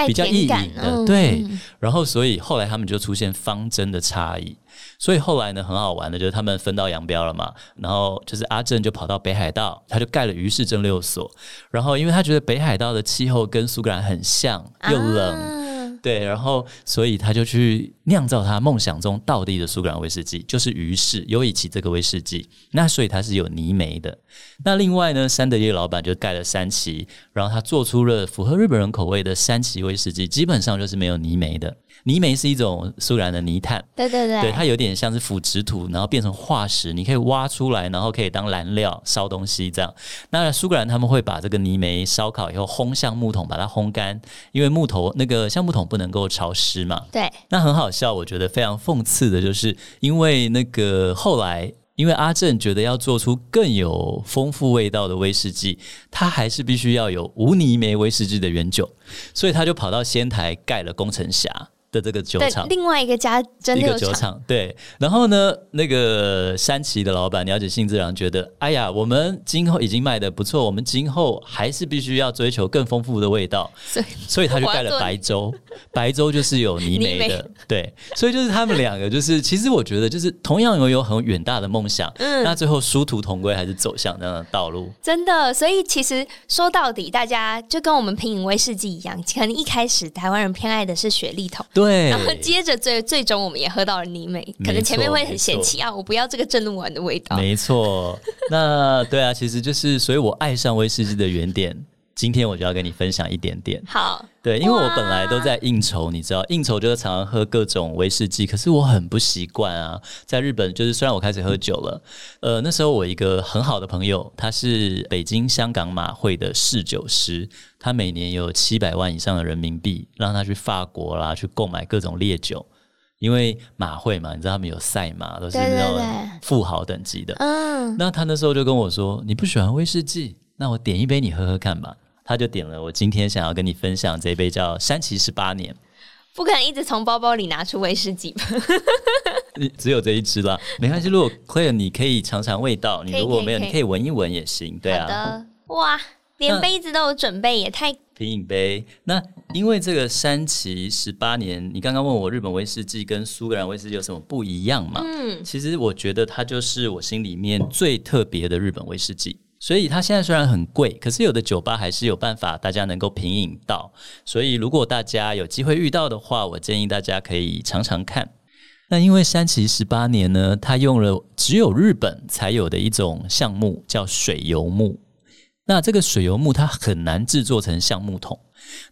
比较易饮的。嗯、对，然后所以后来他们就出现方针的差异。所以后来呢，很好玩的就是他们分道扬镳了嘛。然后就是阿正就跑到北海道，他就盖了余市蒸馏所。然后因为他觉得北海道的气候跟苏格兰很像，又冷，啊、对，然后所以他就去酿造他梦想中道地的苏格兰威士忌，就是余市尤以奇这个威士忌。那所以它是有泥煤的。那另外呢，三德业老板就盖了山崎，然后他做出了符合日本人口味的山崎威士忌，基本上就是没有泥煤的。泥煤是一种苏格兰的泥炭，对对对，对它有点像是腐殖土，然后变成化石，你可以挖出来，然后可以当燃料烧东西这样。那苏格兰他们会把这个泥煤烧烤以后烘向木桶，把它烘干，因为木头那个橡木桶不能够潮湿嘛。对，那很好笑，我觉得非常讽刺的就是，因为那个后来，因为阿正觉得要做出更有丰富味道的威士忌，他还是必须要有无泥煤威士忌的原酒，所以他就跑到仙台盖了工程峡。的这个酒厂，另外一个家蒸馏厂，一个酒厂，对。然后呢，那个山崎的老板了解信治郎觉得，哎呀，我们今后已经卖的不错，我们今后还是必须要追求更丰富的味道，所以，所以他就盖了白粥，白粥就是有泥煤的，[LAUGHS] 对。所以就是他们两个，就是其实我觉得，就是同样拥有很远大的梦想，嗯，那最后殊途同归，还是走向那样的道路。真的，所以其实说到底，大家就跟我们品饮威士忌一样，可能一开始台湾人偏爱的是雪莉桶。对，然后接着最最终我们也喝到了泥煤，可能前面会很嫌弃啊，我不要这个正露丸的味道。没错，那对啊，其实就是，所以我爱上威士忌的原点。今天我就要跟你分享一点点。好，对，因为我本来都在应酬，你知道，应酬就是常常喝各种威士忌，可是我很不习惯啊。在日本，就是虽然我开始喝酒了，呃，那时候我一个很好的朋友，他是北京香港马会的侍酒师，他每年有七百万以上的人民币，让他去法国啦，去购买各种烈酒，因为马会嘛，你知道他们有赛马，都是那种富豪等级的。嗯，那他那时候就跟我说：“你不喜欢威士忌，那我点一杯你喝喝看吧。”他就点了我今天想要跟你分享这一杯叫山崎十八年，不可能一直从包包里拿出威士忌吧？[LAUGHS] 只有这一支啦，没关系。如果可以，你可以尝尝味道。你如果没有，你可以闻一闻也行。对啊，的。哇，连杯子都有准备，也太品饮杯。那因为这个山崎十八年，你刚刚问我日本威士忌跟苏格兰威士忌有什么不一样嘛？嗯，其实我觉得它就是我心里面最特别的日本威士忌。所以它现在虽然很贵，可是有的酒吧还是有办法，大家能够品饮到。所以如果大家有机会遇到的话，我建议大家可以尝尝看。那因为山崎十八年呢，它用了只有日本才有的一种橡木，叫水油木。那这个水油木它很难制作成橡木桶，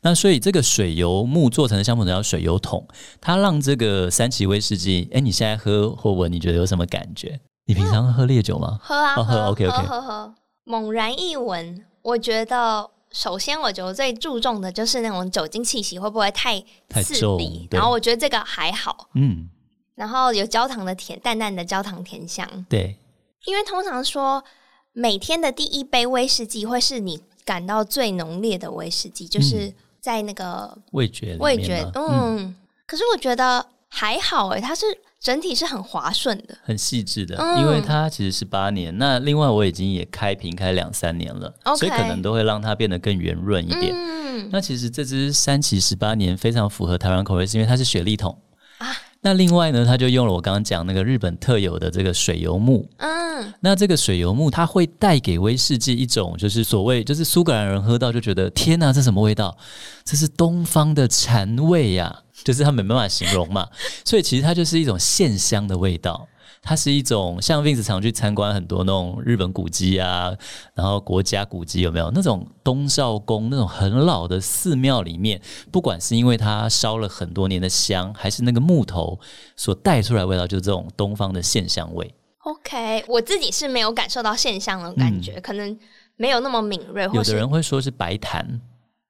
那所以这个水油木做成的橡木桶叫水油桶，它让这个山崎威士忌，哎，你现在喝或闻，你觉得有什么感觉？你平常喝烈酒吗？喝啊，喝，喝，OK OK，喝喝喝。猛然一闻，我觉得首先我觉得最注重的就是那种酒精气息会不会太刺鼻，然后我觉得这个还好，嗯，然后有焦糖的甜，淡淡的焦糖甜香，对，因为通常说每天的第一杯威士忌会是你感到最浓烈的威士忌，就是在那个味觉味觉，嗯，嗯，可是我觉得还好哎，它是。整体是很滑顺的，很细致的，嗯、因为它其实是八年。那另外我已经也开瓶开两三年了.所以可能都会让它变得更圆润一点。嗯、那其实这支三崎十八年非常符合台湾口味，是因为它是雪莉桶啊。那另外呢，它就用了我刚刚讲那个日本特有的这个水油木。嗯，那这个水油木它会带给威士忌一种就是所谓就是苏格兰人喝到就觉得天哪，这什么味道？这是东方的禅味呀、啊。就是它没办法形容嘛，[LAUGHS] 所以其实它就是一种线香的味道。它是一种像 Vince 常去参观很多那种日本古迹啊，然后国家古迹有没有那种东照宫那种很老的寺庙里面，不管是因为它烧了很多年的香，还是那个木头所带出来的味道，就是这种东方的线香味。OK，我自己是没有感受到线香的感觉，嗯、可能没有那么敏锐。有的人会说是白檀、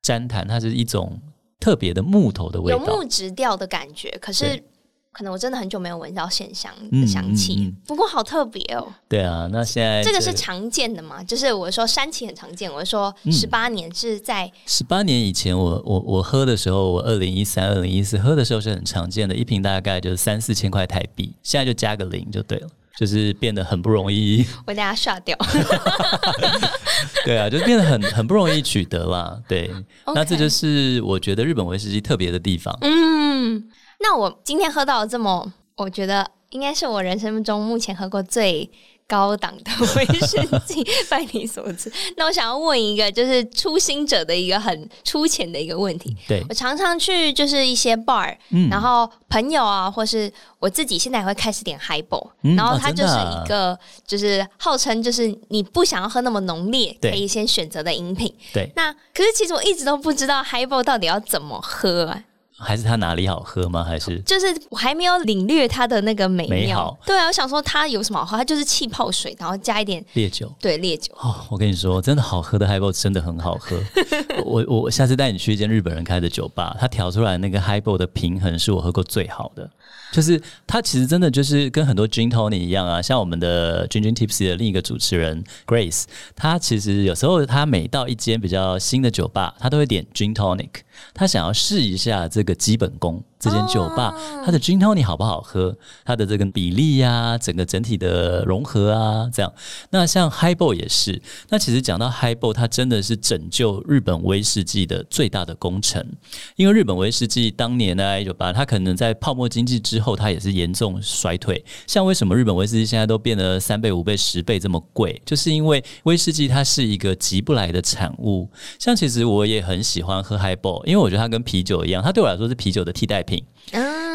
粘檀，它是一种。特别的木头的味道，有木质调的感觉，可是可能我真的很久没有闻到线香的香气，嗯嗯。嗯、不过好特别哦。对啊，那现在这个是常见的嘛？就是我说山崎很常见，我说十八年是在十八、嗯、年以前我，我我我喝的时候，我二零一三、二零一四喝的时候是很常见的，一瓶大概就是三四千块台币，现在就加个零就对了，就是变得很不容易。[LAUGHS] 我等下刷掉。[LAUGHS] 对啊，就变得很很不容易取得啦。对.那这就是我觉得日本威士忌特别的地方。嗯。那我今天喝到了这么，我觉得应该是我人生中目前喝过最高档的威士忌，[LAUGHS] 拜你所赐。那我想要问一个，就是初心者的一个很粗浅的一个问题。对，我常常去就是一些 bar，、嗯、然后朋友啊，或是我自己现在也会开始点 highball，、嗯、然后它就是一个就是号称就是你不想要喝那么浓烈，可以先选择的饮品。对，那可是其实我一直都不知道 highball 到底要怎么喝啊。还是它哪里好喝吗？还是就是我还没有领略它的那个美妙。美好。对啊，我想说它有什么好喝？它就是气泡水，然后加一点烈酒。对，烈酒。哦，我跟你说，真的好喝的 Highball 真的很好喝。[LAUGHS] 我我下次带你去一间日本人开的酒吧，他调出来那个 Highball 的平衡是我喝过最好的。就是他其实真的就是跟很多 Gin Tonic 一样啊，像我们的 Gin Gin Tipsy 的另一个主持人 Grace，他其实有时候他每到一间比较新的酒吧，他都会点 Gin Tonic，他想要试一下这个基本功。这间酒吧，它的 Gin Tonic 好不好喝？它的这个比例呀、啊，整个整体的融合啊，这样。那像 Highball 也是。那其实讲到 Highball，它真的是拯救日本威士忌的最大的功臣。因为日本威士忌当年呢，一九八，它可能在泡沫经济之后，它也是严重衰退。像为什么日本威士忌现在都变得三倍、五倍、十倍这么贵？就是因为威士忌它是一个急不来的产物。像其实我也很喜欢喝 Highball，因为我觉得它跟啤酒一样，它对我来说是啤酒的替代品。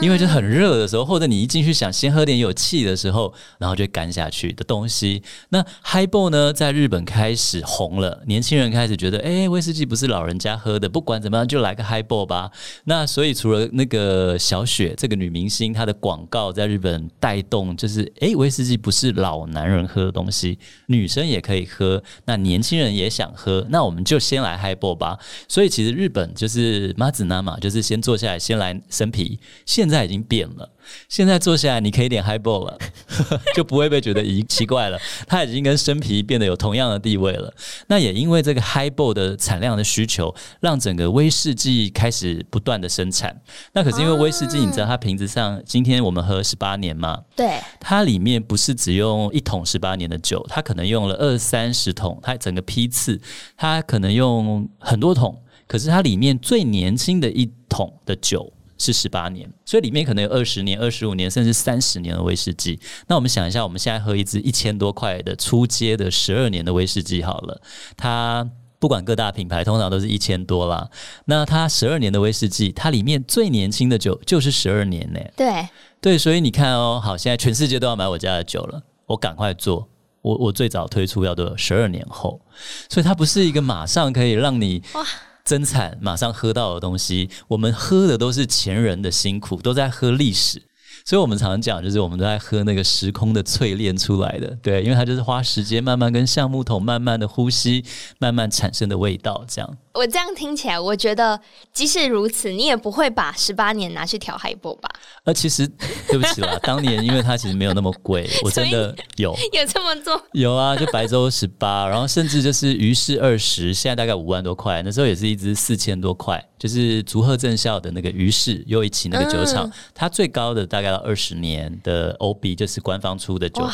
因为就很热的时候，或者你一进去想先喝点有气的时候，然后就干下去的东西。那 Highball 呢，在日本开始红了，年轻人开始觉得，哎，威士忌不是老人家喝的，不管怎么样就来个 Highball 吧。那所以除了那个小雪这个女明星，她的广告在日本带动，就是哎，威士忌不是老男人喝的东西，女生也可以喝，那年轻人也想喝，那我们就先来 Highball 吧。所以其实日本就是马子娜嘛，就是先坐下来，先来生啤，现在已经变了。现在坐下来，你可以点 Highball 了，[LAUGHS] 就不会被觉得咦奇怪了。它已经跟生啤变得有同样的地位了。那也因为这个 Highball 的产量的需求，让整个威士忌开始不断的生产。那可是因为威士忌，你知道它瓶子上，今天我们喝十八年嘛？对。它里面不是只用一桶十八年的酒，它可能用了二三十桶，它整个批次，它可能用很多桶。可是它里面最年轻的一桶的酒。是十八年，所以里面可能有二十年、二十五年，甚至三十年的威士忌。那我们想一下，我们现在喝一支一千多块的初阶的十二年的威士忌好了，它不管各大品牌，通常都是一千多啦。那它十二年的威士忌，它里面最年轻的酒就是十二年呢。对对，所以你看哦，好，现在全世界都要买我家的酒了，我赶快做。我我最早推出要多十二年后，所以它不是一个马上可以让你哇。增产马上喝到的东西，我们喝的都是前人的辛苦，都在喝历史。所以我们常常讲，就是我们都在喝那个时空的淬炼出来的，对，因为它就是花时间慢慢跟橡木桶慢慢的呼吸，慢慢产生的味道，这样。我这样听起来，我觉得即使如此，你也不会把十八年拿去调 Highball 吧？呃，其实对不起啦，当年因为它其实没有那么贵，我真的有 [LAUGHS] 有这么做，有啊，就白粥十八，然后甚至就是鱼翅二十，现在大概五万多块，那时候也是一支四千多块，就是竹鹤正孝的那个鱼翅又一起那个酒厂，嗯、它最高的大概要二十年的 OB，就是官方出的酒。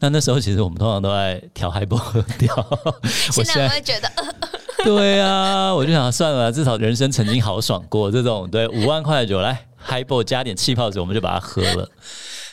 那那时候其实我们通常都在调 Highball 喝掉，[LAUGHS] 现在我会觉得。[LAUGHS] 对啊，我就想算了，至少人生曾经豪爽过。这种对五万块的酒来 Highball 加点气泡水，我们就把它喝了。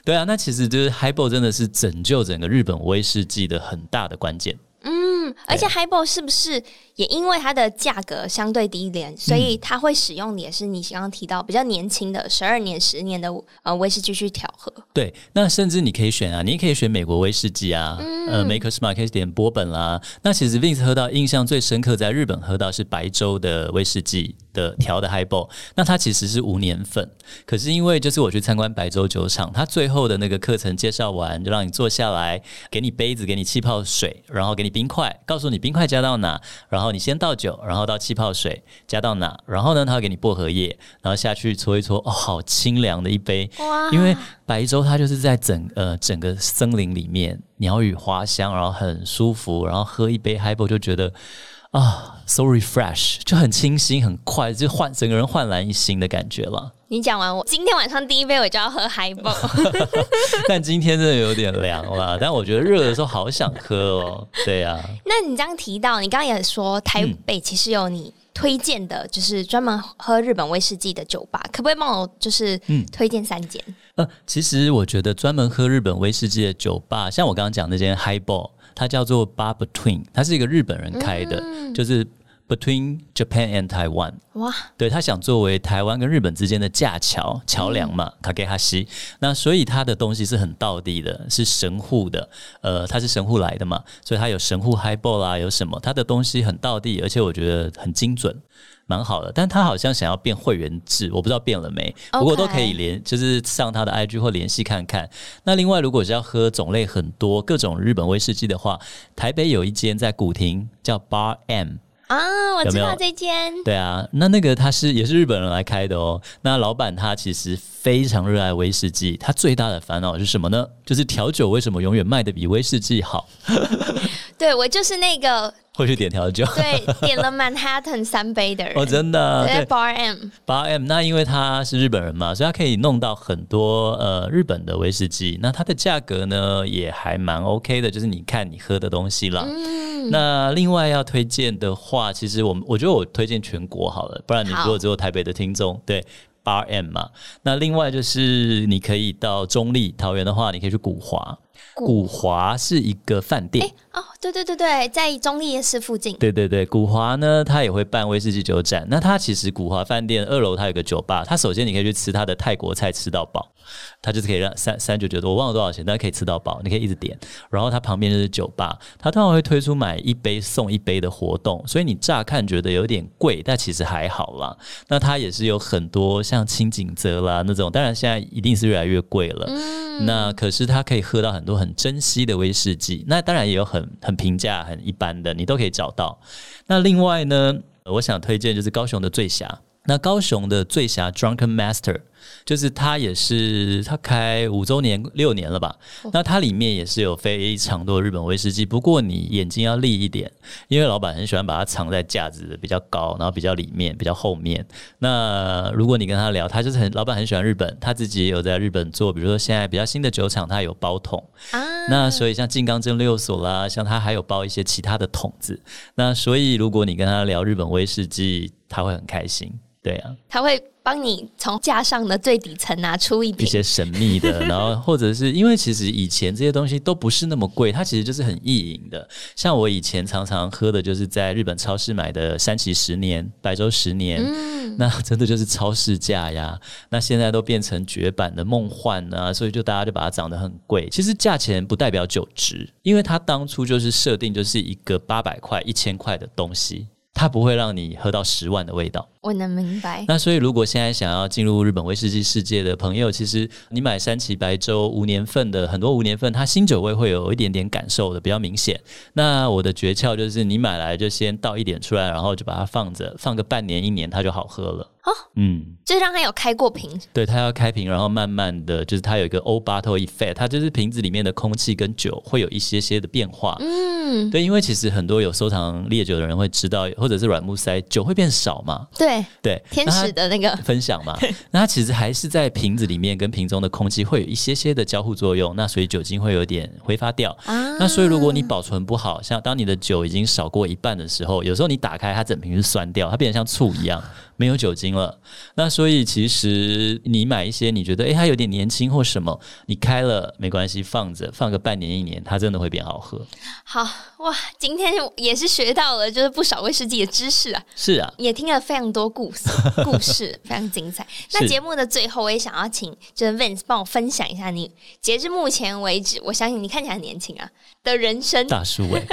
对啊，那其实就是 Highball 真的是拯救整个日本威士忌的很大的关键。嗯，而且 Highball 是不是也因为它的价格相对低廉，所以它会使用的也是你刚刚提到比较年轻的十二年、十年的呃威士忌去调和？对，那甚至你可以选啊，你也可以选美国威士忌啊，嗯、呃，Maker's Mark 可以点波本啦。那其实 Vince 喝到印象最深刻，在日本喝到是白州的威士忌。的调的 Highball，那它其实是无年份，可是因为就是我去参观白州酒厂，它最后的那个课程介绍完，就让你坐下来，给你杯子，给你气泡水，然后给你冰块，告诉你冰块加到哪，然后你先倒酒，然后倒气泡水加到哪，然后呢，他会给你薄荷叶，然后下去搓一搓，哦，好清凉的一杯，哇因为白州它就是在整呃整个森林里面，鸟语花香，然后很舒服，然后喝一杯 Highball 就觉得。啊、oh，so refresh，就很清新，很快，就焕整个人焕然一新的感觉了。你讲完我，我今天晚上第一杯我就要喝 Highball，[LAUGHS] 但今天真的有点凉了。但我觉得热的时候好想喝哦。对呀、啊。那你这样提到，你刚刚也说台北其实有你推荐的，就是专门喝日本威士忌的酒吧，可不可以帮我就是推荐三间？呃，其实我觉得专门喝日本威士忌的酒吧，像我刚刚讲那间 Highball。它叫做 Bar Between，它是一个日本人开的，嗯、就是 Between Japan and Taiwan。哇，对，他想作为台湾跟日本之间的架桥桥梁嘛，卡给哈西。那所以他的东西是很道地的，是神户的，呃，他是神户来的嘛，所以他有神户 Highball 啊，有什么？他的东西很道地，而且我觉得很精准。蛮好的，但他好像想要变会员制，我不知道变了没。不过都可以联，就是上他的 IG 或联系看看。那另外，如果是要喝种类很多各种日本威士忌的话，台北有一间在古亭叫 Bar M 啊，我知道这间。对啊，那那个他是也是日本人来开的哦。那老板他其实非常热爱威士忌，他最大的烦恼是什么呢？就是调酒为什么永远卖的比威士忌好？[LAUGHS] 对，我就是那个。会去点调酒，对，点了 Manhattan 三杯的人。哦，真的，对，Bar M，Bar M，那因为他是日本人嘛，所以他可以弄到很多呃日本的威士忌，那它的价格呢也还蛮 OK 的，就是你看你喝的东西啦。嗯，那另外要推荐的话，其实我们我觉得我推荐全国好了，不然你如果只有台北的听众，好对，Bar M 嘛，那另外就是你可以到中立桃园的话，你可以去古华。古华是一个饭店，哎哦，对对对对，在中立夜市附近。对对对，古华呢，它也会办威士忌酒展。那它其实古华饭店二楼它有个酒吧，它首先你可以去吃它的泰国菜，吃到饱。它就是可以让三三九九多，我忘了多少钱，但是可以吃到饱，你可以一直点。然后它旁边就是酒吧，它通常会推出买一杯送一杯的活动，所以你乍看觉得有点贵，但其实还好啦。那它也是有很多像清景泽啦那种，当然现在一定是越来越贵了。嗯，那可是它可以喝到很多很珍稀的威士忌，那当然也有很很平价、很一般的，你都可以找到。那另外呢，我想推荐就是高雄的醉侠。那高雄的醉侠 Drunken Master。就是他也是他开五周年六年了吧？那它里面也是有非常多日本威士忌，不过你眼睛要利一点，因为老板很喜欢把它藏在架子的比较高，然后比较里面、比较后面。那如果你跟他聊，他就是很老板很喜欢日本，他自己也有在日本做，比如说现在比较新的酒厂，他有包桶啊。那所以像静冈蒸馏所啦，像他还有包一些其他的桶子。那所以如果你跟他聊日本威士忌，他会很开心。对啊，他会。帮你从架上的最底层拿出一点一些神秘的，[LAUGHS] 然后或者是因为其实以前这些东西都不是那么贵，它其实就是很易饮的。像我以前常常喝的就是在日本超市买的山崎十年、白州十年，嗯、那真的就是超市价呀。那现在都变成绝版的梦幻啊，所以就大家就把它涨得很贵。其实价钱不代表酒值，因为它当初就是设定就是一个八百块、一千块的东西。它不会让你喝到十万的味道，我能明白。那所以，如果现在想要进入日本威士忌世界的朋友，其实你买山崎白州无年份的很多无年份，它新酒味会有一点点感受的比较明显。那我的诀窍就是，你买来就先倒一点出来，然后就把它放着，放个半年一年，它就好喝了。哦，嗯，就是让它有开过瓶，对，它要开瓶，然后慢慢的就是它有一个 old bottle effect，它就是瓶子里面的空气跟酒会有一些些的变化。嗯，对，因为其实很多有收藏烈酒的人会知道，或者是软木塞酒会变少嘛。对对，天使的那个分享嘛，[LAUGHS] 那它其实还是在瓶子里面跟瓶中的空气会有一些些的交互作用，那所以酒精会有点挥发掉。啊，那所以如果你保存不好，像当你的酒已经少过一半的时候，有时候你打开它整瓶是酸掉，它变得像醋一样。没有酒精了，那所以其实你买一些你觉得诶，它有点年轻或什么，你开了没关系，放着放个半年一年，它真的会变好喝。好，哇，今天也是学到了就是不少威士忌的知识啊。是啊，也听了非常多故事，故事非常精彩。[LAUGHS] 那节目的最后，我也想要请就是 Vince 帮我分享一下你截至目前为止，我相信你看起来很年轻啊的人生大叔哎，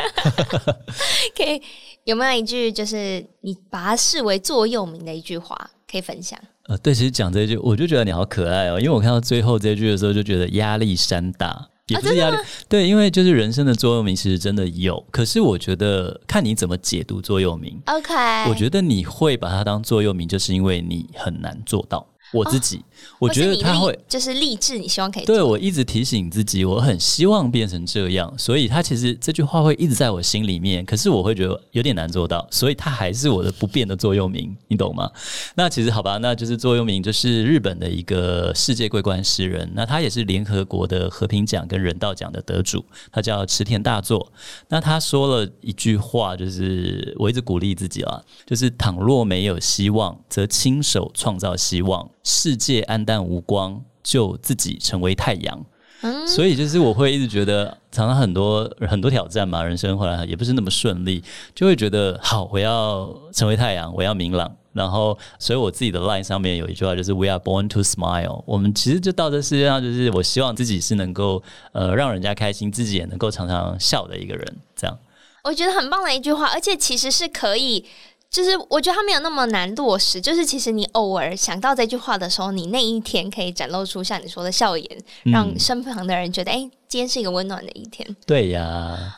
[LAUGHS] 可以有没有一句就是你把它视为座右铭的一句话可以分享？呃，对，其实讲这一句，我就觉得你好可爱哦，因为我看到最后这句的时候，就觉得压力山大。也不是压力，对，因为就是人生的座右铭，其实真的有。可是我觉得看你怎么解读座右铭。OK，我觉得你会把它当座右铭，就是因为你很难做到。我自己，哦、我觉得他会就是励志，你希望可以对我一直提醒自己，我很希望变成这样，所以他其实这句话会一直在我心里面。可是我会觉得有点难做到，所以他还是我的不变的座右铭，你懂吗？那其实好吧，那就是座右铭，就是日本的一个世界桂冠诗人，那他也是联合国的和平奖跟人道奖的得主，他叫池田大作。那他说了一句话，就是我一直鼓励自己啊，就是倘若没有希望，则亲手创造希望。世界暗淡无光，就自己成为太阳。嗯，所以就是我会一直觉得，常常很多很多挑战嘛，人生后来也不是那么顺利，就会觉得好，我要成为太阳，我要明朗。然后，所以我自己的 line 上面有一句话，就是 “We are born to smile”。我们其实就到这世界上，就是我希望自己是能够呃让人家开心，自己也能够常常笑的一个人。这样，我觉得很棒的一句话，而且其实是可以。就是我觉得他没有那么难落实，就是其实你偶尔想到这句话的时候，你那一天可以展露出像你说的笑颜，嗯、让身旁的人觉得，哎、欸，今天是一个温暖的一天。对呀，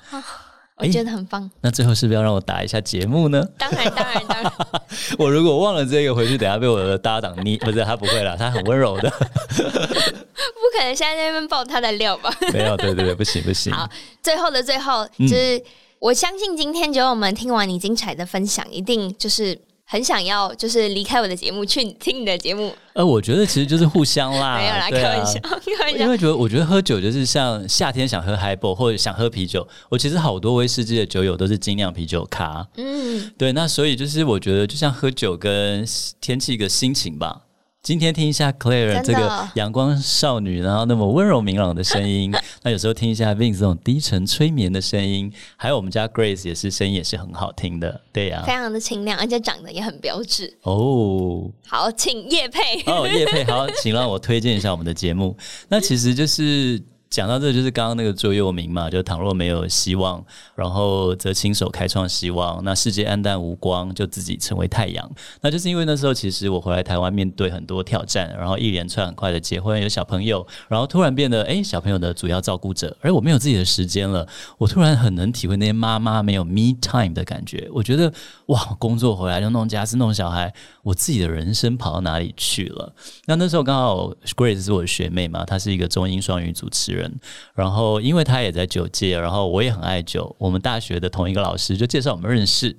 我觉得很棒、欸。那最后是不是要让我打一下节目呢？当然，当然，当然。[LAUGHS] 我如果忘了这个，回去等下被我的搭档捏，不是他不会了，他很温柔的。[LAUGHS] 不可能现在在那边爆他的料吧？没有，对对对，不行不行。好，最后的最后就是。嗯我相信今天酒友们听完你精彩的分享，一定就是很想要，就是离开我的节目去听你的节目。呃，我觉得其实就是互相啦，[LAUGHS] 没有啦，开玩笑，[LAUGHS] 开玩笑。因为觉得我觉得喝酒就是像夏天想喝 Highball 或者想喝啤酒，我其实好多威士忌的酒友都是精酿啤酒咖。嗯，对，那所以就是我觉得就像喝酒跟天气一个心情吧。今天听一下 Claire 这个阳光少女，然后那么温柔明朗的声音。[LAUGHS] 那有时候听一下 Vince 这种低沉催眠的声音，还有我们家 Grace 也是声音也是很好听的，对呀、啊，非常的清亮，而且长得也很标致哦。好，请叶佩哦，叶佩好，请让我推荐一下我们的节目。那其实就是。讲到这，就是刚刚那个座右铭嘛，就倘若没有希望，然后则亲手开创希望。那世界黯淡无光，就自己成为太阳。那就是因为那时候，其实我回来台湾，面对很多挑战，然后一连串很快的结婚，有小朋友，然后突然变得哎，小朋友的主要照顾者，而我没有自己的时间了。我突然很能体会那些妈妈没有 me time 的感觉。我觉得哇，工作回来就弄家事、弄小孩，我自己的人生跑到哪里去了？那那时候刚好 Grace 是我的学妹嘛，她是一个中英双语主持人。人，然后因为他也在酒界，然后我也很爱酒，我们大学的同一个老师就介绍我们认识，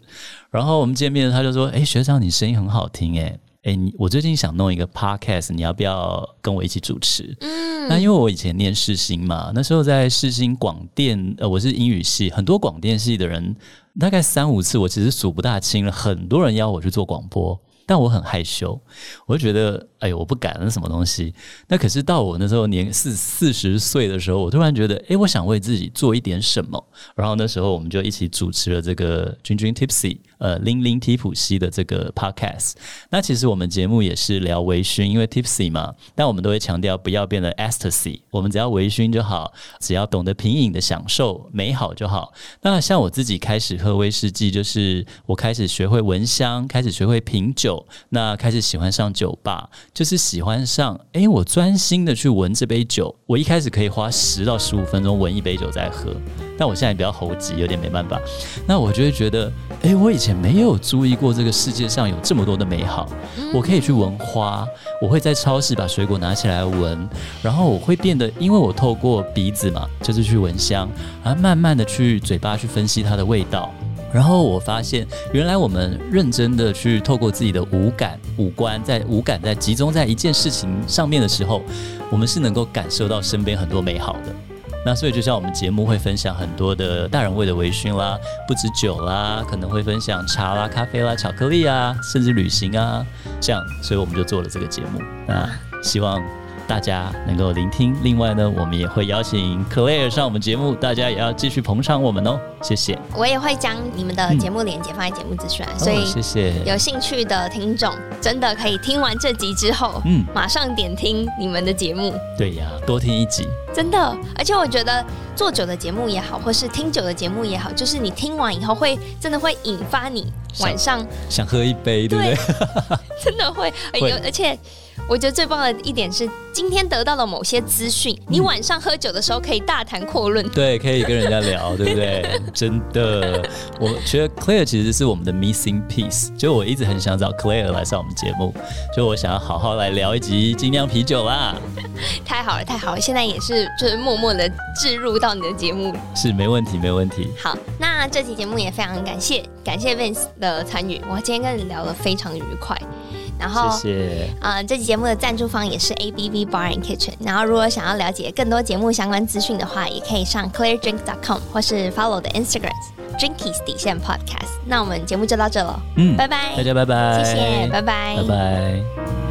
然后我们见面，他就说：“哎，学长，你声音很好听，哎，哎，你我最近想弄一个 podcast，你要不要跟我一起主持？”嗯，那因为我以前念世新嘛，那时候在世新广电，呃，我是英语系，很多广电系的人，大概三五次，我其实数不大清了，很多人邀我去做广播。但我很害羞，我就觉得，哎呦，我不敢，那什么东西？那可是到我那时候年四四十岁的时候，我突然觉得，哎，我想为自己做一点什么。然后那时候我们就一起主持了这个《君君 Tipsy》。呃，零零提普西的这个 podcast，那其实我们节目也是聊微醺，因为 tipsy 嘛，但我们都会强调不要变得 ecstasy，我们只要微醺就好，只要懂得品饮的享受美好就好。那像我自己开始喝威士忌，就是我开始学会闻香，开始学会品酒，那开始喜欢上酒吧，就是喜欢上，哎，我专心的去闻这杯酒，我一开始可以花十到十五分钟闻一杯酒再喝，但我现在比较猴急，有点没办法，那我就会觉得，哎，我以前。没有注意过这个世界上有这么多的美好。我可以去闻花，我会在超市把水果拿起来闻，然后我会变得，因为我透过鼻子嘛，就是去闻香，然后慢慢的去嘴巴去分析它的味道，然后我发现，原来我们认真的去透过自己的五感、五官，在五感在集中在一件事情上面的时候，我们是能够感受到身边很多美好的。那所以就像我们节目会分享很多的大人味的微醺啦，不止酒啦，可能会分享茶啦、咖啡啦、巧克力啊，甚至旅行啊，这样，所以我们就做了这个节目。那希望大家能够聆听。另外呢，我们也会邀请 Claire 上我们节目，大家也要继续捧场我们哦。谢谢。我也会将你们的节目链接放在节目资讯所以谢谢有兴趣的听众，真的可以听完这集之后，嗯，马上点听你们的节目。对呀，多听一集。真的，而且我觉得做久的节目也好，或是听久的节目也好，就是你听完以后会真的会引发你晚上想，想喝一杯，对不对？真的会，有 [LAUGHS] 会而且。我觉得最棒的一点是，今天得到了某些资讯，你晚上喝酒的时候可以大谈阔论，[LAUGHS] 对，可以跟人家聊，对不对？[LAUGHS] 真的，我觉得 Claire 其实是我们的 missing piece，就我一直很想找 Claire 来上我们节目，就我想要好好来聊一集精酿啤酒啦。[LAUGHS] 太好了，太好了，现在也是就是默默的置入到你的节目，是没问题，没问题。好，那这期节目也非常感谢，感谢 Vince 的参与，我今天跟你聊得非常愉快。然后，谢谢。呃，这期节目的赞助方也是 A B B Bar and Kitchen。然后，如果想要了解更多节目相关资讯的话，也可以上 ClaireDrink.com 或是 follow 我的 Instagram Drinkies 底线 Podcast。那我们节目就到这了，嗯，拜拜，大家拜拜，谢谢，拜拜，拜拜。